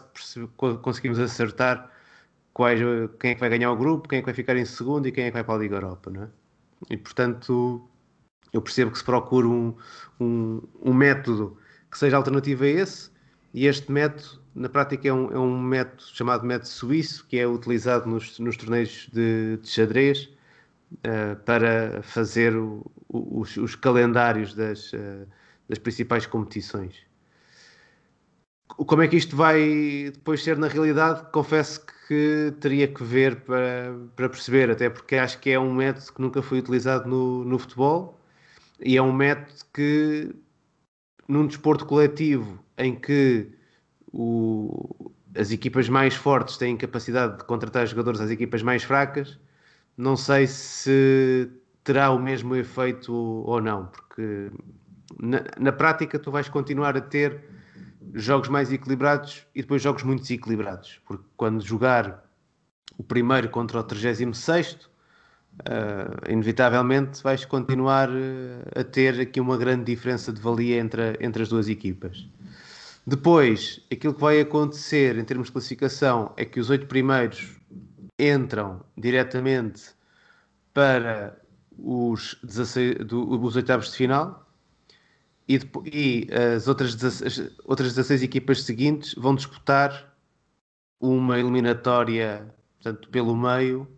conseguimos acertar quais, quem é que vai ganhar o grupo, quem é que vai ficar em segundo e quem é que vai para a Liga Europa, não é? E portanto, eu percebo que se procura um, um, um método que seja alternativo a esse, e este método, na prática, é um, é um método chamado método suíço, que é utilizado nos, nos torneios de, de xadrez uh, para fazer o, os, os, calendários das, uh, das principais competições. Como é que isto vai depois ser na realidade? Confesso que teria que ver para, para perceber, até porque acho que é um método que nunca foi utilizado no, no futebol e é um método que, num desporto coletivo em que o, as equipas mais fortes têm capacidade de contratar jogadores às equipas mais fracas, não sei se terá o mesmo efeito ou não, porque na, na prática tu vais continuar a ter jogos mais equilibrados e depois jogos muito desequilibrados, porque quando jogar o primeiro contra o 36, uh, eh, inevitavelmente vais continuar uh, a ter aqui uma grande diferença de valia entre, entre as duas equipas. Depois, aquilo que vai acontecer em termos de classificação é que os oito primeiros entram diretamente para os, 16, do, os oitavos de final e, e as outras, as outras 16 equipas seguintes vão disputar uma eliminatória portanto, pelo meio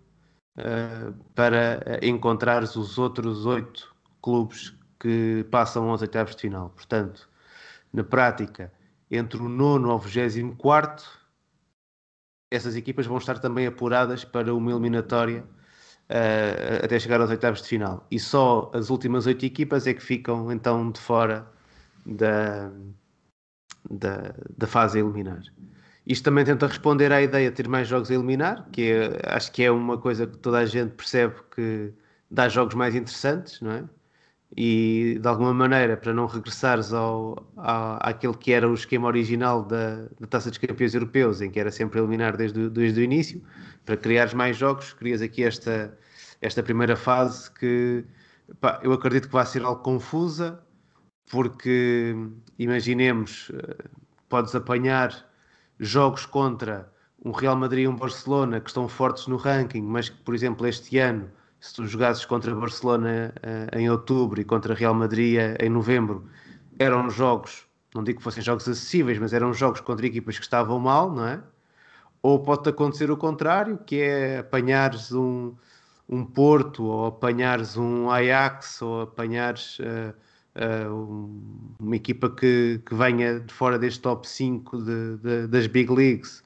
uh, para encontrar os outros oito clubes que passam aos oitavos de final. Portanto, na prática, entre o nono ao vigésimo quarto, essas equipas vão estar também apuradas para uma eliminatória uh, até chegar aos oitavos de final. E só as últimas oito equipas é que ficam então de fora da, da, da fase a eliminar. Isto também tenta responder à ideia de ter mais jogos a eliminar, que é, acho que é uma coisa que toda a gente percebe que dá jogos mais interessantes, não é? E de alguma maneira, para não regressares ao, ao, àquele que era o esquema original da, da Taça dos Campeões Europeus, em que era sempre eliminar desde, desde o início, para criares mais jogos, crias aqui esta, esta primeira fase que pá, eu acredito que vai ser algo confusa, porque imaginemos, eh, podes apanhar jogos contra um Real Madrid e um Barcelona que estão fortes no ranking, mas que, por exemplo, este ano, se tu jogasses contra Barcelona uh, em outubro e contra Real Madrid em novembro, eram jogos, não digo que fossem jogos acessíveis, mas eram jogos contra equipas que estavam mal, não é? Ou pode acontecer o contrário, que é apanhares um, um Porto, ou apanhares um Ajax, ou apanhares uh, uh, uma equipa que, que venha de fora deste top 5 de, de, das Big Leagues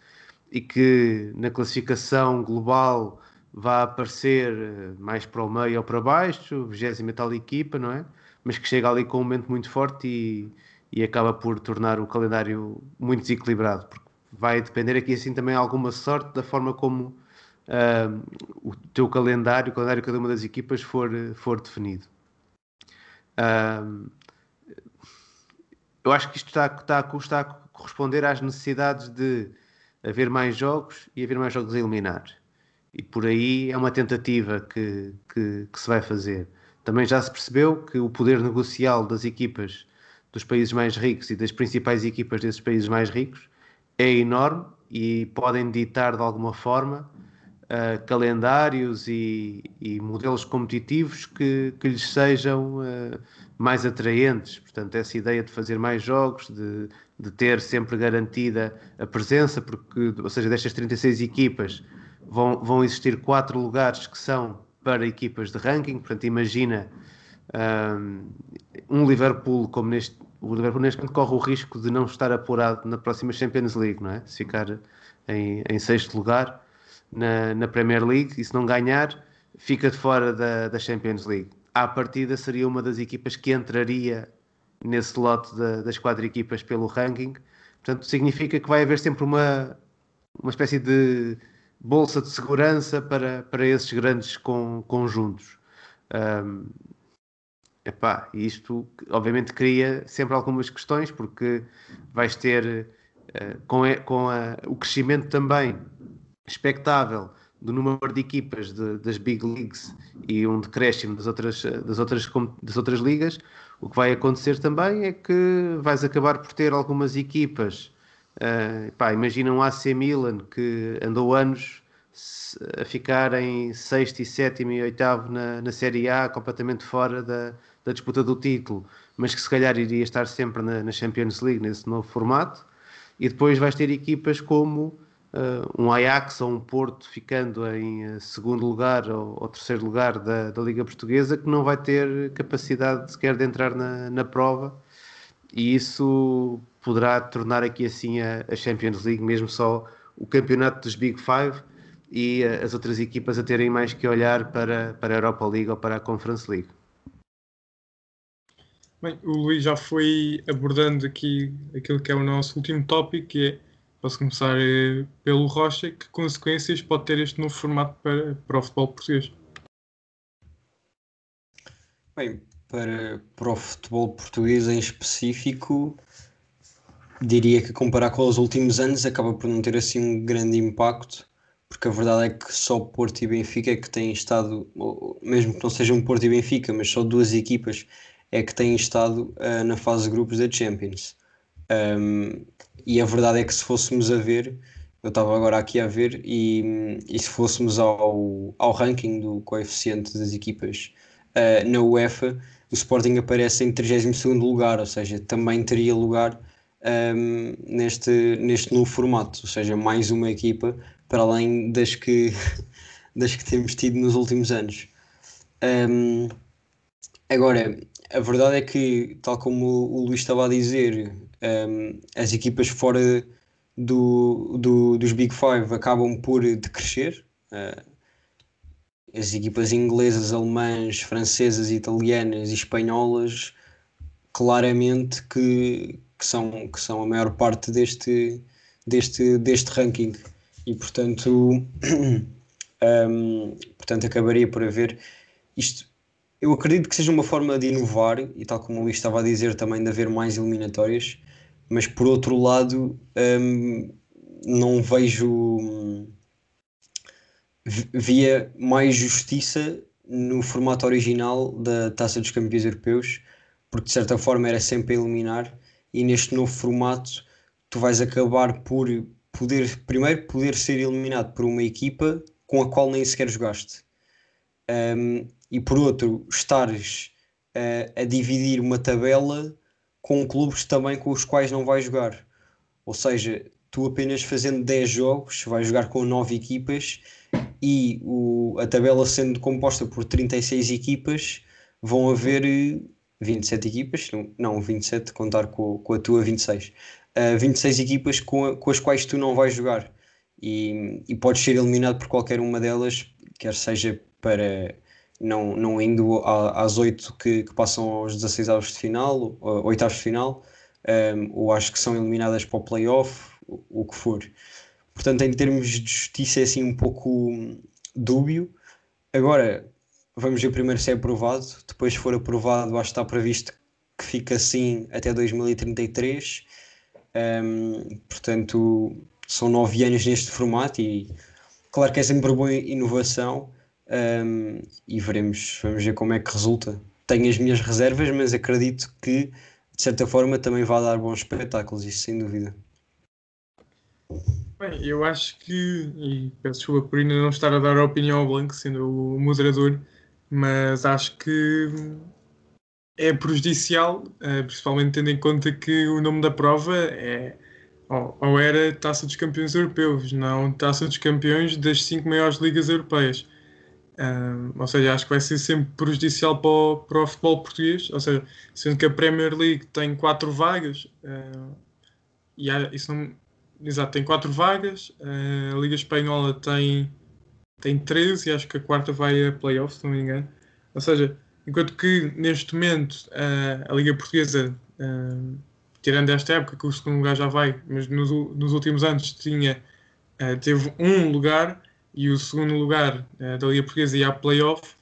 e que na classificação global vá aparecer mais para o meio ou para baixo, 20 e tal equipa, não é? Mas que chega ali com um momento muito forte e, e acaba por tornar o calendário muito desequilibrado, porque vai depender aqui assim também alguma sorte da forma como uh, o teu calendário, o calendário de cada uma das equipas for, for definido. Uh, eu acho que isto está, está, está a corresponder às necessidades de haver mais jogos e haver mais jogos a eliminar. E por aí é uma tentativa que, que, que se vai fazer. Também já se percebeu que o poder negocial das equipas dos países mais ricos e das principais equipas desses países mais ricos é enorme e podem ditar de alguma forma uh, calendários e, e, modelos competitivos que, que lhes sejam uh, mais atraentes. Portanto, essa ideia de fazer mais jogos, de, de ter sempre garantida a presença, porque, ou seja, destas 36 equipas vão, vão existir quatro lugares que são para equipas de ranking. Portanto, imagina um, Liverpool como neste o Liverpool neste momento corre o risco de não estar apurado na próxima Champions League, não é? Se ficar em, em sexto lugar na, na Premier League e se não ganhar, fica de fora da, da Champions League. À partida seria uma das equipas que entraria nesse lote da, das quatro equipas pelo ranking. Portanto, significa que vai haver sempre uma, uma espécie de bolsa de segurança para, para esses grandes con, conjuntos. Um, epá, isto obviamente cria sempre algumas questões, porque vais ter uh, com, a, com a, o crescimento também expectável do número de equipas de, das Big Leagues e um decréscimo das outras, das, outras, das outras ligas, o que vai acontecer também é que vais acabar por ter algumas equipas. Uh, pá, imagina um AC Milan que andou anos a ficar em sexto e sétimo e oitavo na, na Série A, completamente fora da, da disputa do título, mas que se calhar iria estar sempre na, na Champions League nesse novo formato. E depois vais ter equipas como uh, um Ajax ou um Porto ficando em uh, segundo lugar ou, ou, terceiro lugar da, da Liga Portuguesa que não vai ter capacidade sequer de entrar na, na prova e isso poderá tornar aqui assim a, a, Champions League mesmo só o campeonato dos Big Five e uh, as outras equipas a terem mais que olhar para, para a Europa League ou para a Conference League. Bem, o Luís já foi abordando aqui aquilo que é o nosso último tópico, que é Posso começar eh, pelo Rocha. Que consequências pode ter este novo formato para, para o futebol português? Bem, para, para o futebol português em específico, diria que comparar com os últimos anos acaba por não ter assim um grande impacto, porque a verdade é que só Porto e Benfica é que têm estado, mesmo que não sejam Porto e Benfica, mas só duas equipas é que têm estado uh, na fase de grupos da Champions. Um, e a verdade é que se fôssemos a ver, eu estava agora aqui a ver, e, e se fôssemos ao, ao ranking do coeficiente das equipas uh, na UEFA, o Sporting aparece em 32 lugar, ou seja, também teria lugar um, neste, neste novo formato, ou seja, mais uma equipa para além das que, das que temos tido nos últimos anos. Um, agora, a verdade é que, tal como o Luís estava a dizer, um, as equipas fora do, do, dos Big Five acabam por decrescer. Uh, as equipas inglesas, alemãs, francesas, italianas e espanholas claramente que, que, são, que são a maior parte deste, deste, deste ranking. E portanto, um, portanto acabaria por haver isto. Eu acredito que seja uma forma de inovar e tal como o Luís estava a dizer também de haver mais eliminatórias mas por outro lado hum, não vejo via mais justiça no formato original da Taça dos Campeões Europeus porque de certa forma era sempre a eliminar e neste novo formato tu vais acabar por poder primeiro poder ser eliminado por uma equipa com a qual nem sequer jogaste um, e por outro estares uh, a dividir uma tabela com clubes também com os quais não vai jogar. Ou seja, tu apenas fazendo 10 jogos, vais jogar com 9 equipas e o, a tabela sendo composta por 36 equipas, vão haver 27 equipas, não, 27, contar com, com a tua 26. Uh, 26 equipas com, a, com as quais tu não vais jogar e, e podes ser eliminado por qualquer uma delas, quer seja para não, não indo às 8 que, que, passam aos 16 avos de final, oitavos de final, um, ou acho que são eliminadas para o playoff, o, o que for. Portanto, em termos de justiça, é assim um pouco dúbio. Agora, vamos ver primeiro se é aprovado. Depois, se for aprovado, acho que está previsto que fique assim até 2033. Um, portanto, são nove anos neste formato e claro que é sempre boa inovação um, e veremos, vamos ver como é que resulta. Tenho as minhas reservas, mas acredito que de certa forma também vai dar bons espetáculos, isso sem dúvida. Bem, eu acho que, e peço desculpa por ainda não estar a dar a opinião ao Blanco, sendo o moderador, mas acho que é prejudicial, eh, principalmente tendo em conta que o nome da prova é ou era Taça dos Campeões Europeus, não Taça dos Campeões das cinco maiores ligas europeias ou seja, acho que vai ser sempre prejudicial para o, para o futebol português. Ou seja, sendo que a Premier League tem quatro vagas uh, e há, isso não, exato, tem quatro vagas. Uh, a Liga Espanhola tem, tem 13 e acho que a quarta vai a playoff, se não me engano. Ou seja, enquanto que neste momento uh, a Liga Portuguesa, uh, tirando esta época que o segundo lugar já vai, mas nos, nos últimos anos tinha, teve um lugar e o segundo lugar da Liga Portuguesa ia a playoff,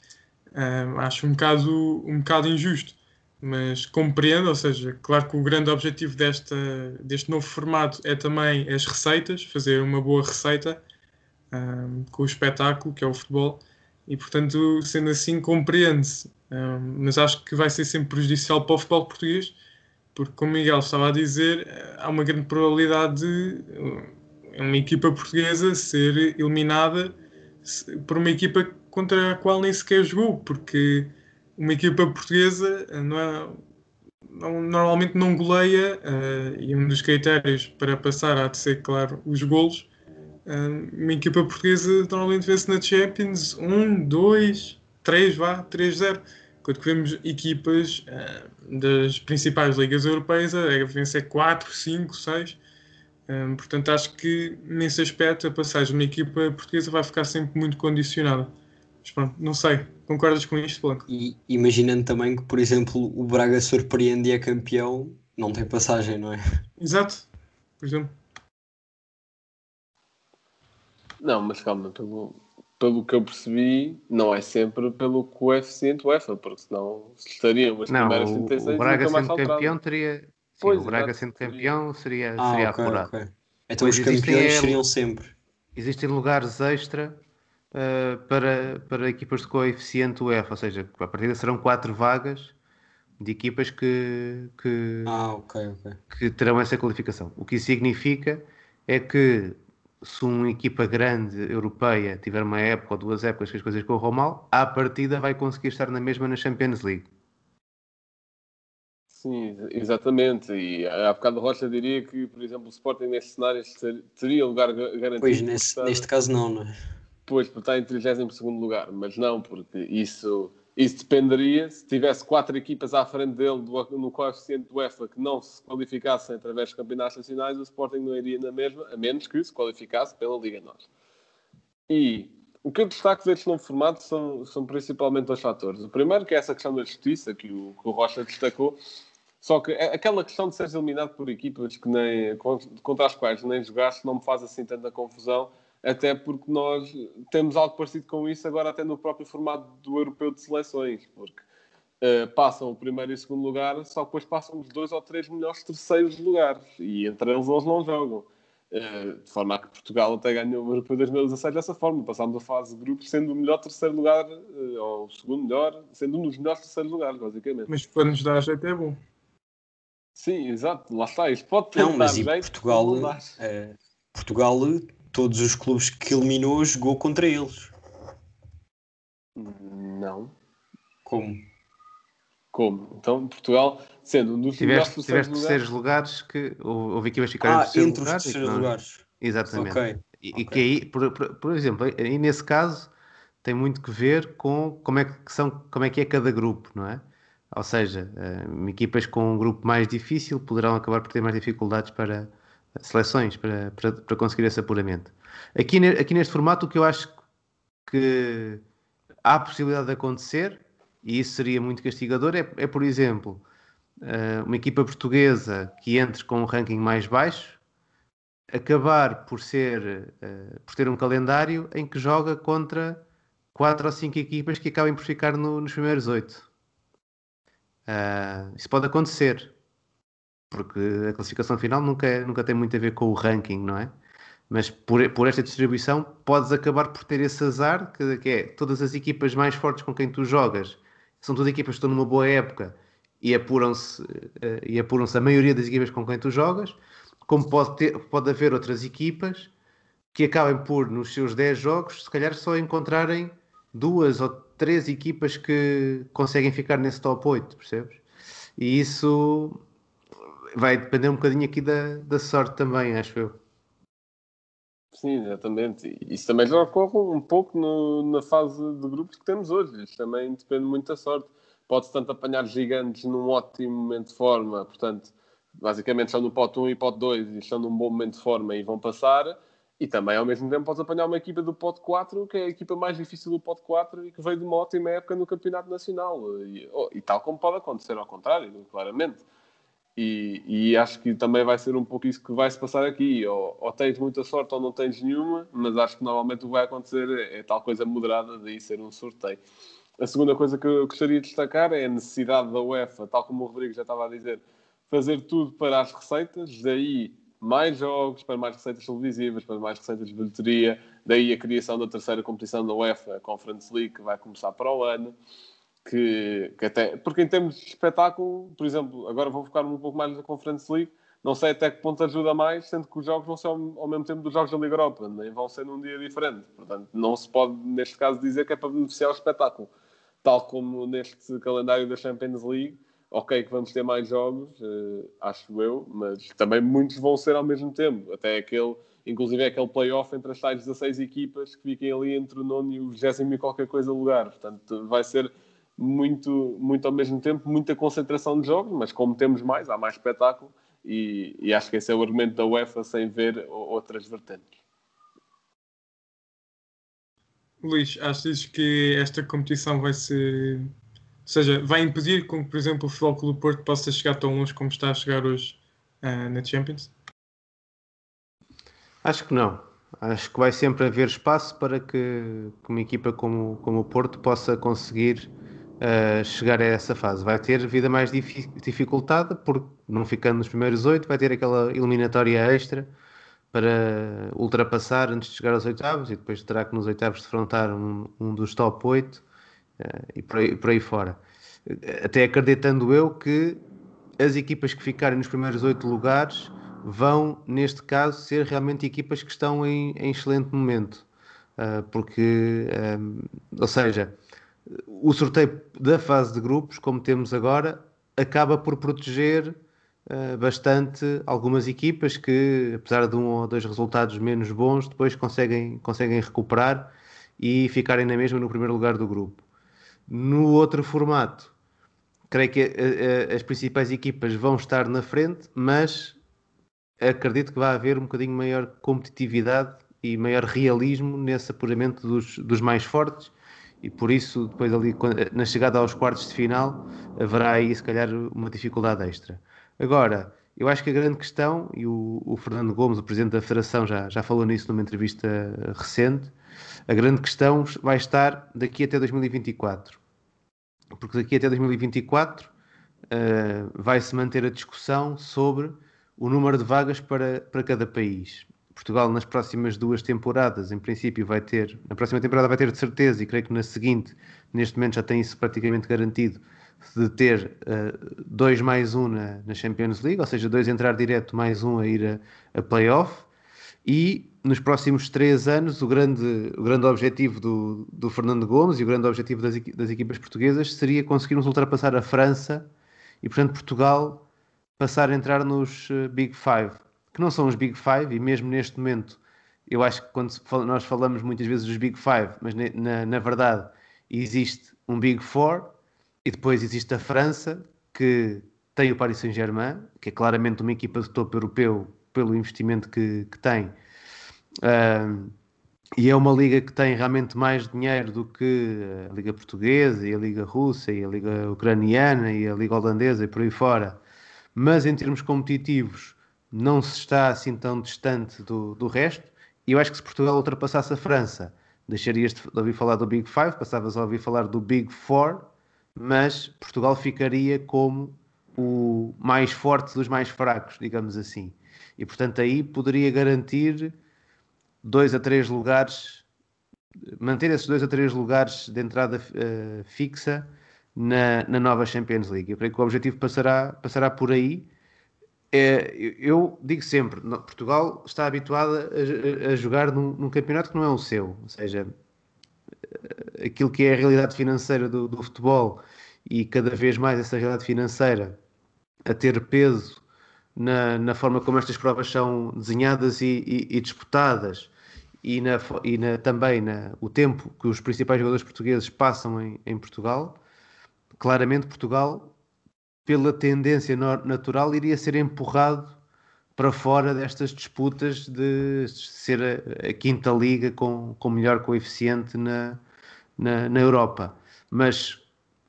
acho um bocado, um bocado injusto mas compreendo, ou seja, claro que o grande objetivo desta, deste novo formato é também as receitas, fazer uma boa receita um, com o espetáculo que é o futebol, e portanto, sendo assim, compreende-se, um, mas acho que vai ser sempre prejudicial para o futebol português, porque, como Miguel estava a dizer, há uma grande probabilidade de uma equipa portuguesa ser eliminada por uma equipa contra a qual nem sequer jogou, porque uma equipa portuguesa eh, não é, não, normalmente não goleia uh, e um dos critérios para passar há de ser, claro, os golos. Uma equipa portuguesa normalmente vê-se na Champions 1, 2, 3, vá, 3-0. Quando vemos equipas das principais ligas europeias a vencer 4, 5, 6. portanto, acho que nesse aspecto a passagem de uma equipa portuguesa vai ficar sempre muito condicionada. Mas pronto, não sei. Concordas com isto, Blanco? E imaginando também que, por exemplo, o Braga surpreende e é campeão, não tem passagem, não é? Exato, por exemplo. Não, mas calma, pelo, pelo que eu percebi, não é sempre pelo coeficiente UEFA, porque senão estariam as não, primeiras o, 36 o Braga mais sendo campeão teria. Sim, pois, o Braga sendo campeão seria, Ah, seria ok, apurado. ok. Então Pois os existem campeões é- seriam sempre. Existem lugares extra uh, para, para equipas de coeficiente UEFA, ou seja, a partida serão quatro vagas de equipas que, que, Ah, ok, ok. que terão essa qualificação. O que isso significa é que se uma equipa grande europeia tiver uma época ou duas épocas que as coisas corram mal, à partida vai conseguir estar na mesma na Champions League. Sim, exatamente. E há bocado Rocha diria que, por exemplo, o Sporting neste cenário ter- teria lugar ga- garantido. Pois, nesse, está- neste caso não, não é? Pois, porque está em 32 lugar, mas não, porque isso, isso dependeria se tivesse quatro equipas à frente dele do, no coeficiente do UEFA que não se qualificassem através dos campeonatos nacionais, o Sporting não iria na mesma, a menos que se qualificasse pela Liga Nós. E o que eu destaco deste novo formato são, são principalmente dois fatores. O primeiro, que é essa questão da justiça, que o, que o Rocha destacou, só que a- aquela questão de seres eliminado por equipas que nem, contra as quais nem jogaste não me faz assim tanta confusão, até porque nós temos algo parecido com isso agora até no próprio formato do europeu de seleções, porque eh, passam o primeiro e o segundo lugar, só depois passam os dois ou três melhores terceiros lugares, e entre eles eles não jogam. Eh, de forma a que Portugal até ganhou o Europeu 2016 dessa forma. Passámos a fase de grupos sendo o melhor terceiro lugar, eh, ou o segundo melhor, sendo um dos melhores terceiros lugares, basicamente. Mas quando nos dá jeito é bom. Sim, exato, lá está. Isto pode ter Não, mas dar e jeito, Portugal, dar. Portugal, todos os clubes que eliminou, jogou contra eles. Não. Como? Como? Então, Portugal, sendo um dos melhores Tiveste, terceiros tiveste lugares, terceiros lugares que houve houve equipas que ficaram em Ah, terceiro entre os lugar terceiros não- lugares. Exatamente. Ok. E, e ok. que aí, por, por, por exemplo, aí nesse caso tem muito que ver com como é que são, como é que é cada grupo, não é? Ou seja, eh, equipas com um grupo mais difícil poderão acabar por ter mais dificuldades para seleções, para, para, para conseguir esse apuramento. Aqui, aqui neste formato, o que eu acho que há a possibilidade de acontecer, e isso seria muito castigador, é, é por exemplo, eh, uma equipa portuguesa que entre com um ranking mais baixo acabar por ser eh, por ter um calendário em que joga contra quatro ou cinco equipas que acabem por ficar no- nos primeiros oito. Ah, isso pode acontecer, porque a classificação final nunca, é- nunca tem muito a ver com o ranking, não é? Mas por, por esta distribuição podes acabar por ter esse azar, que, que é todas as equipas mais fortes com quem tu jogas são todas equipas que estão numa boa época e apuram-se eh, e apuram-se a maioria das equipas com quem tu jogas, como pode, ter, pode haver outras equipas que acabem por, nos seus 10 jogos, se calhar só encontrarem duas ou três equipas que conseguem ficar nesse top 8, percebes? E isso vai depender um bocadinho aqui da, da sorte também, acho eu. Sim, exatamente. Isso também já ocorre um pouco no- na fase de grupos que temos hoje. Isso também depende muito da sorte. Pode-se tanto apanhar gigantes num ótimo momento de forma, portanto, basicamente estão no pote 1 e pote 2 e estão num bom momento de forma e vão passar. E também, ao mesmo tempo, podes apanhar uma equipa do pote 4, que é a equipa mais difícil do pote 4 e que veio de uma ótima época no Campeonato Nacional. E, oh, e tal como pode acontecer ao contrário, claramente. E, e, acho que também vai ser um pouco isso que vai se passar aqui. Ou, ou, tens muita sorte ou não tens nenhuma, mas acho que normalmente o que vai acontecer é, é tal coisa moderada, daí ser um sorteio. A segunda coisa que eu gostaria de destacar é a necessidade da UEFA, tal como o Rodrigo já estava a dizer, fazer tudo para as receitas, daí mais jogos, para mais receitas televisivas, para mais receitas de bilheteria, daí a criação da terceira competição da UEFA, a Conference League, que vai começar para o ano que, que até. Porque em termos de espetáculo, por exemplo, agora vou focar um pouco mais na Conference League, não sei até que ponto ajuda mais, sendo que os jogos não são ao mesmo tempo dos jogos da Liga Europa, nem vão ser num dia diferente. Portanto, não se pode, neste caso, dizer que é para beneficiar o espetáculo. Tal como neste calendário da Champions League, ok que vamos ter mais jogos, uh, acho eu, mas também muitos vão ser ao mesmo tempo. Até aquele, inclusive é aquele playoff entre as tais 16 equipas que fiquem ali entre o nono e o 20 e qualquer coisa lugar. Portanto, vai ser muito, muito ao mesmo tempo, muita concentração de jogos, mas como temos mais, há mais espetáculo e, e acho que esse é o argumento da UEFA sem ver outras vertentes. Luís, achas que esta competição vai ser. Ou seja, vai impedir com que, por exemplo, o Futebol Clube do Porto possa chegar tão longe como está a chegar hoje uh, na Champions? Acho que não. Acho que vai sempre haver espaço para que, que uma equipa como, como o Porto possa conseguir chegar a essa fase. Vai ter vida mais dificultada, porque não ficando nos primeiros oito, vai ter aquela eliminatória extra para ultrapassar antes de chegar aos oitavos e depois terá que nos oitavos defrontar um, um dos top 8 uh, eh, e por aí, por aí fora. Até acreditando eu que as equipas que ficarem nos primeiros oito lugares vão, neste caso, ser realmente equipas que estão em, em excelente momento. Uh, porque, um, ou seja, o sorteio da fase de grupos, como temos agora, acaba por proteger uh, bastante algumas equipas que, apesar de um ou dois resultados menos bons, depois conseguem, conseguem recuperar e ficarem na mesma no primeiro lugar do grupo. No outro formato, creio que uh, as principais equipas vão estar na frente, mas acredito que vai haver um bocadinho maior competitividade e maior realismo nesse apuramento dos, dos mais fortes e por isso depois ali na chegada aos quartos de final haverá aí se calhar uma dificuldade extra. Agora, eu acho que a grande questão, e o, o, Fernando Gomes, o Presidente da Federação, já, já falou nisso numa entrevista recente, a grande questão vai estar daqui até 2024. Porque daqui até 2024 uh, vai-se manter a discussão sobre o número de vagas para, para cada país. Portugal nas próximas duas temporadas, em princípio, vai ter, na próxima temporada vai ter de certeza, e creio que na seguinte, neste momento já tem isso praticamente garantido, de ter uh, dois mais um na, na, Champions League, ou seja, dois entrar direto, mais um a ir a, a playoff. E nos próximos três anos, o grande, o grande objetivo do, do Fernando Gomes e o grande objetivo das, das equipas portuguesas seria conseguirmos ultrapassar a França e, portanto, Portugal passar a entrar nos uh, Big Five que não são os Big Five, e mesmo neste momento, eu acho que quando nós falamos muitas vezes dos Big Five, mas na, na verdade existe um Big Four, e depois existe a França, que tem o Paris Saint-Germain, que é claramente uma equipa de topo europeu pelo investimento que, que tem. E é uma liga que tem realmente mais dinheiro do que a Liga Portuguesa, e a Liga Russa, e a Liga Ucraniana, e a Liga Holandesa, e por aí fora. Mas em termos competitivos, não se está assim tão distante do, do resto. E eu acho que se Portugal ultrapassasse a França, deixarias de ouvir falar do Big Five, passavas a ouvir falar do Big Four, mas Portugal ficaria como o mais forte dos mais fracos, digamos assim. E portanto aí poderia garantir dois a três lugares, manter esses dois a três lugares de entrada uh, fixa na, na nova Champions League. Eu creio que o objetivo passará, passará por aí é, eu digo sempre, Portugal está habituado a, a jogar num, num, campeonato que não é o seu, ou seja, eh, aquilo que é a realidade financeira do, do, futebol e cada vez mais essa realidade financeira a ter peso na, na forma como estas provas são desenhadas e, e, e disputadas e, na, e na, também na, o tempo que os principais jogadores portugueses passam em, em Portugal, claramente Portugal pela tendência natural, iria ser empurrado para fora destas disputas de ser a, a quinta liga com, com melhor coeficiente na, na, na, Europa. Mas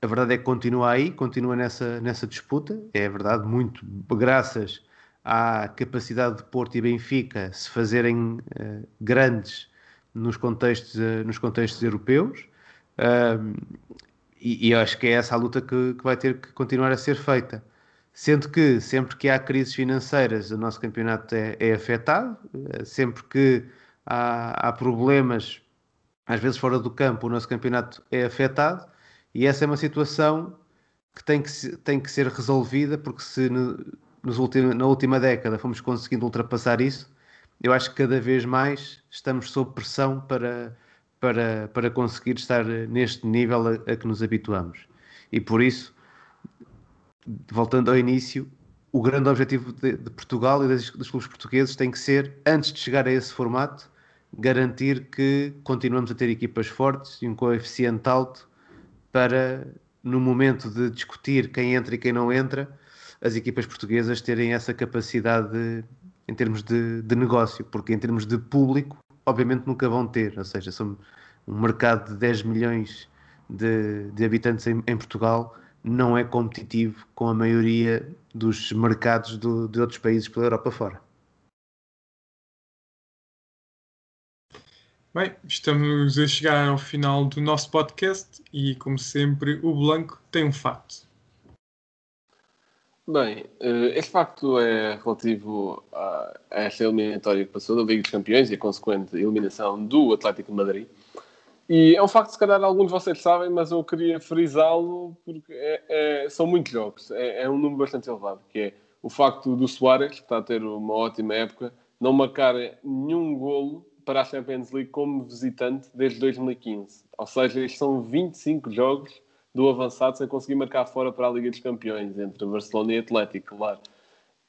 a verdade é que continua aí, continua nessa, nessa disputa, é verdade, muito graças à capacidade de Porto e Benfica se fazerem uh, grandes nos contextos, uh, nos contextos europeus. Uh, e, e acho que é essa a luta que, que vai ter que continuar a ser feita. Sendo que sempre que há crises financeiras o nosso campeonato é, é afetado, eh, sempre que há, há, problemas, às vezes fora do campo, o nosso campeonato é afetado e essa é uma situação que tem que, tem que ser resolvida, porque se no, nos ultim, na última década fomos conseguindo ultrapassar isso, eu acho que cada vez mais estamos sob pressão para, para, para conseguir estar neste nível a, a que nos habituamos. E por isso, voltando ao início, o grande objetivo de, de Portugal e dos, dos, clubes portugueses tem que ser, antes de chegar a esse formato, garantir que continuamos a ter equipas fortes e um coeficiente alto para, no momento de discutir quem entra e quem não entra, as equipas portuguesas terem essa capacidade de, em termos de, de, negócio, porque em termos de público, obviamente nunca vão ter, ou seja, são um mercado de 10 milhões de, de habitantes em, em Portugal não é competitivo com a maioria dos mercados do, de outros países pela Europa fora. Bem, estamos a chegar ao final do nosso podcast e, como sempre, o Blanco tem um facto. Bem, eh, este facto é relativo a esta eliminatória que passou da Liga dos Campeões e a consequente eliminação do Atlético de Madrid. E é um facto, se calhar, alguns de vocês sabem, mas eu queria frisá-lo porque é, é, são muitos jogos. É, é, um número bastante elevado, que é o facto do Soares, que está a ter uma ótima época, não marcar nenhum golo para a Champions League como visitante desde 2015. Ou seja, estes são 25 jogos do avançado sem conseguir marcar fora para a Liga dos Campeões, entre Barcelona e Atlético, claro.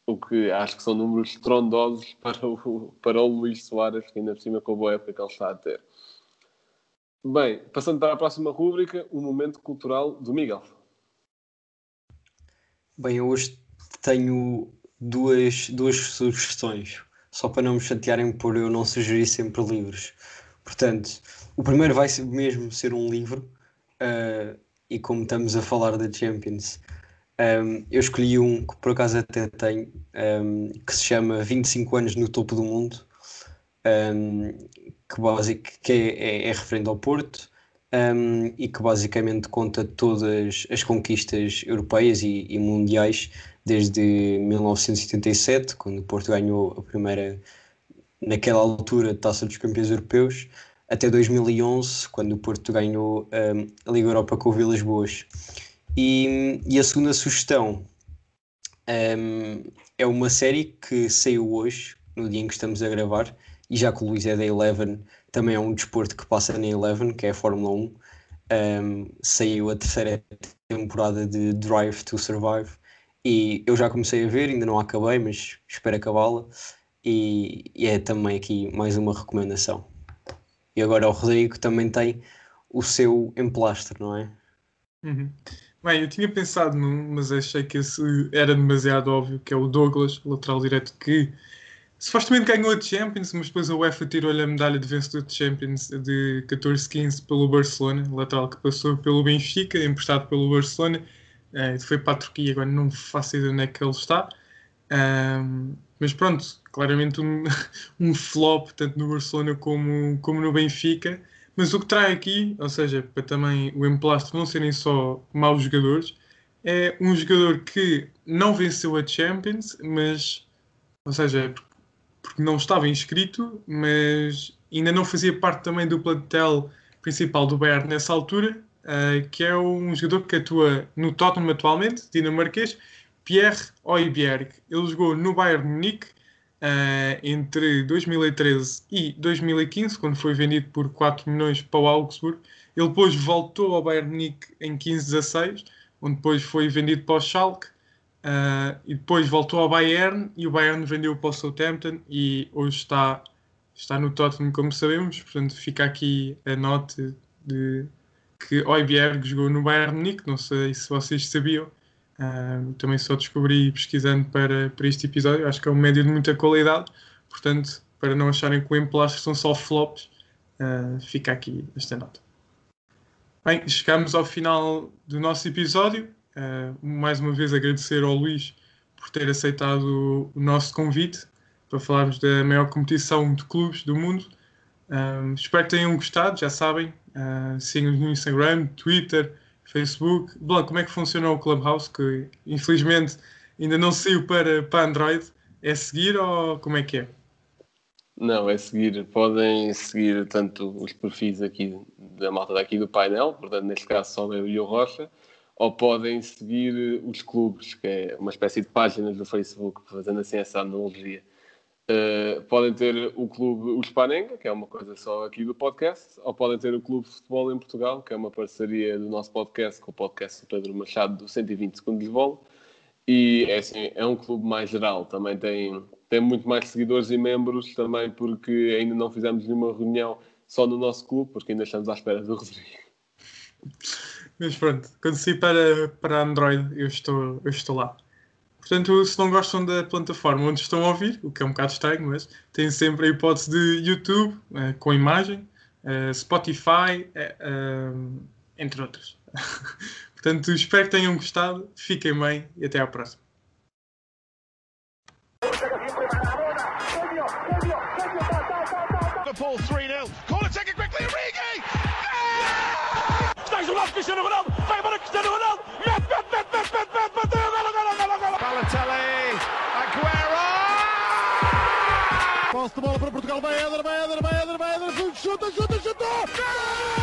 O que acho que são números estrondosos para o, para o Luís Soares, que ainda por cima com a boa época que ele está a ter. Bem, passando para a próxima rúbrica, o momento cultural do Miguel. Bem, hoje tenho duas, duas sugestões, só para não me chatearem por eu não sugerir sempre livros. Portanto, o primeiro vai mesmo ser um livro, uh, e como estamos a falar da Champions, um, eu escolhi um que por acaso até tenho, um, que se chama 25 anos no topo do mundo, um, que, basic, que é, é, é referente ao Porto e que basicamente conta todas as conquistas europeias e, e, mundiais desde 1977, quando o Porto ganhou a primeira, naquela altura, Taça dos Campeões Europeus, até 2011, quando o Porto ganhou um, a Liga Europa com o Vilas Boas. E, e a segunda sugestão um, é uma série que saiu hoje, no dia em que estamos a gravar, e já que o Luís é da Eleven, também é um desporto que passa na Eleven, que é a Fórmula 1. Um, saiu a terceira temporada de Drive to Survive e eu já comecei a ver, ainda não acabei, mas espero acabá-la. E, e, é também aqui mais uma recomendação. E agora o Rodrigo também tem o seu emplastro, não é? Uhum. Bem, eu tinha pensado num, mas achei que esse era demasiado óbvio, que é o Douglas, lateral direto, que supostamente ganhou a Champions, mas depois a UEFA tirou-lhe a medalha de vencedor de Champions de 14-15 pelo Barcelona, lateral que passou pelo Benfica, emprestado pelo Barcelona, uh, foi para a Turquia, agora não faço ideia onde é que ele está. Um, mas pronto, claramente um, um, flop, tanto no Barcelona como, como no Benfica. Mas o que trai aqui, ou seja, para também o emplastro não serem só maus jogadores, é um jogador que não venceu a Champions, mas, ou seja, porque não estava inscrito, mas ainda não fazia parte também do plantel principal do Bayern nessa altura, uh, que é um jogador que atua no Tottenham atualmente, dinamarquês, Pierre Højbjerg. Ele jogou no Bayern Munique uh, entre 2013 e 2015, quando foi vendido por 4 milhões para o Augsburg. Ele depois voltou ao Bayern Munique em 15-16, onde depois foi vendido para o Schalke Uh, e depois voltou ao Bayern e o Bayern vendeu para o Southampton e hoje está, está no Tottenham, como sabemos. Portanto, fica aqui a nota de que Oibjerg jogou no Bayern Munique. Não sei se vocês sabiam, Também só descobri pesquisando para, para este episódio. Acho que é um médio de muita qualidade. Portanto, para não acharem que o Emplastro são só flops, uh, fica aqui esta nota. Bem, chegamos ao final do nosso episódio. Uh, mais uma vez agradecer ao Luís por ter aceitado o nosso convite para falarmos da maior competição de clubes do mundo. Espero que tenham gostado, já sabem. Uh, Sigam-nos no Instagram, Twitter, Facebook. Blanc, como é que funciona o Clubhouse? Que infelizmente ainda não saiu para, para Android. É seguir ou como é que é? Não, é seguir. Podem seguir tanto os perfis aqui da malta daqui do painel, portanto, neste caso só eu e o Rocha, ou podem seguir os clubes, que é uma espécie de páginas do Facebook, fazendo assim essa analogia. Uh, podem ter o clube o Spanenga, que é uma coisa só aqui do podcast, ou podem ter o Clube de Futebol em Portugal, que é uma parceria do nosso podcast com o podcast do Pedro Machado do 120 Segundos de Bola. E é, assim, é um clube mais geral, também tem, tem muito mais seguidores e membros, também porque ainda não fizemos nenhuma reunião só no nosso clube, porque ainda estamos à espera do Rodrigo. Mas pronto, quando sair para, para Android, eu estou, eu estou lá. Portanto, se não gostam da plataforma onde estão a ouvir, o que é um bocado estranho, mas têm sempre a hipótese de YouTube, uh, com imagem, uh, Spotify, uh, entre outras. Portanto, espero que tenham gostado, fiquem bem e até à próxima. Liverpool 3-0. Corner taken quickly, Cristiano Ronaldo. De bola para Portugal. Vai Éder, vai Éder, vai Éder, vai Éder. Chuta, chuta, chuta. Gol!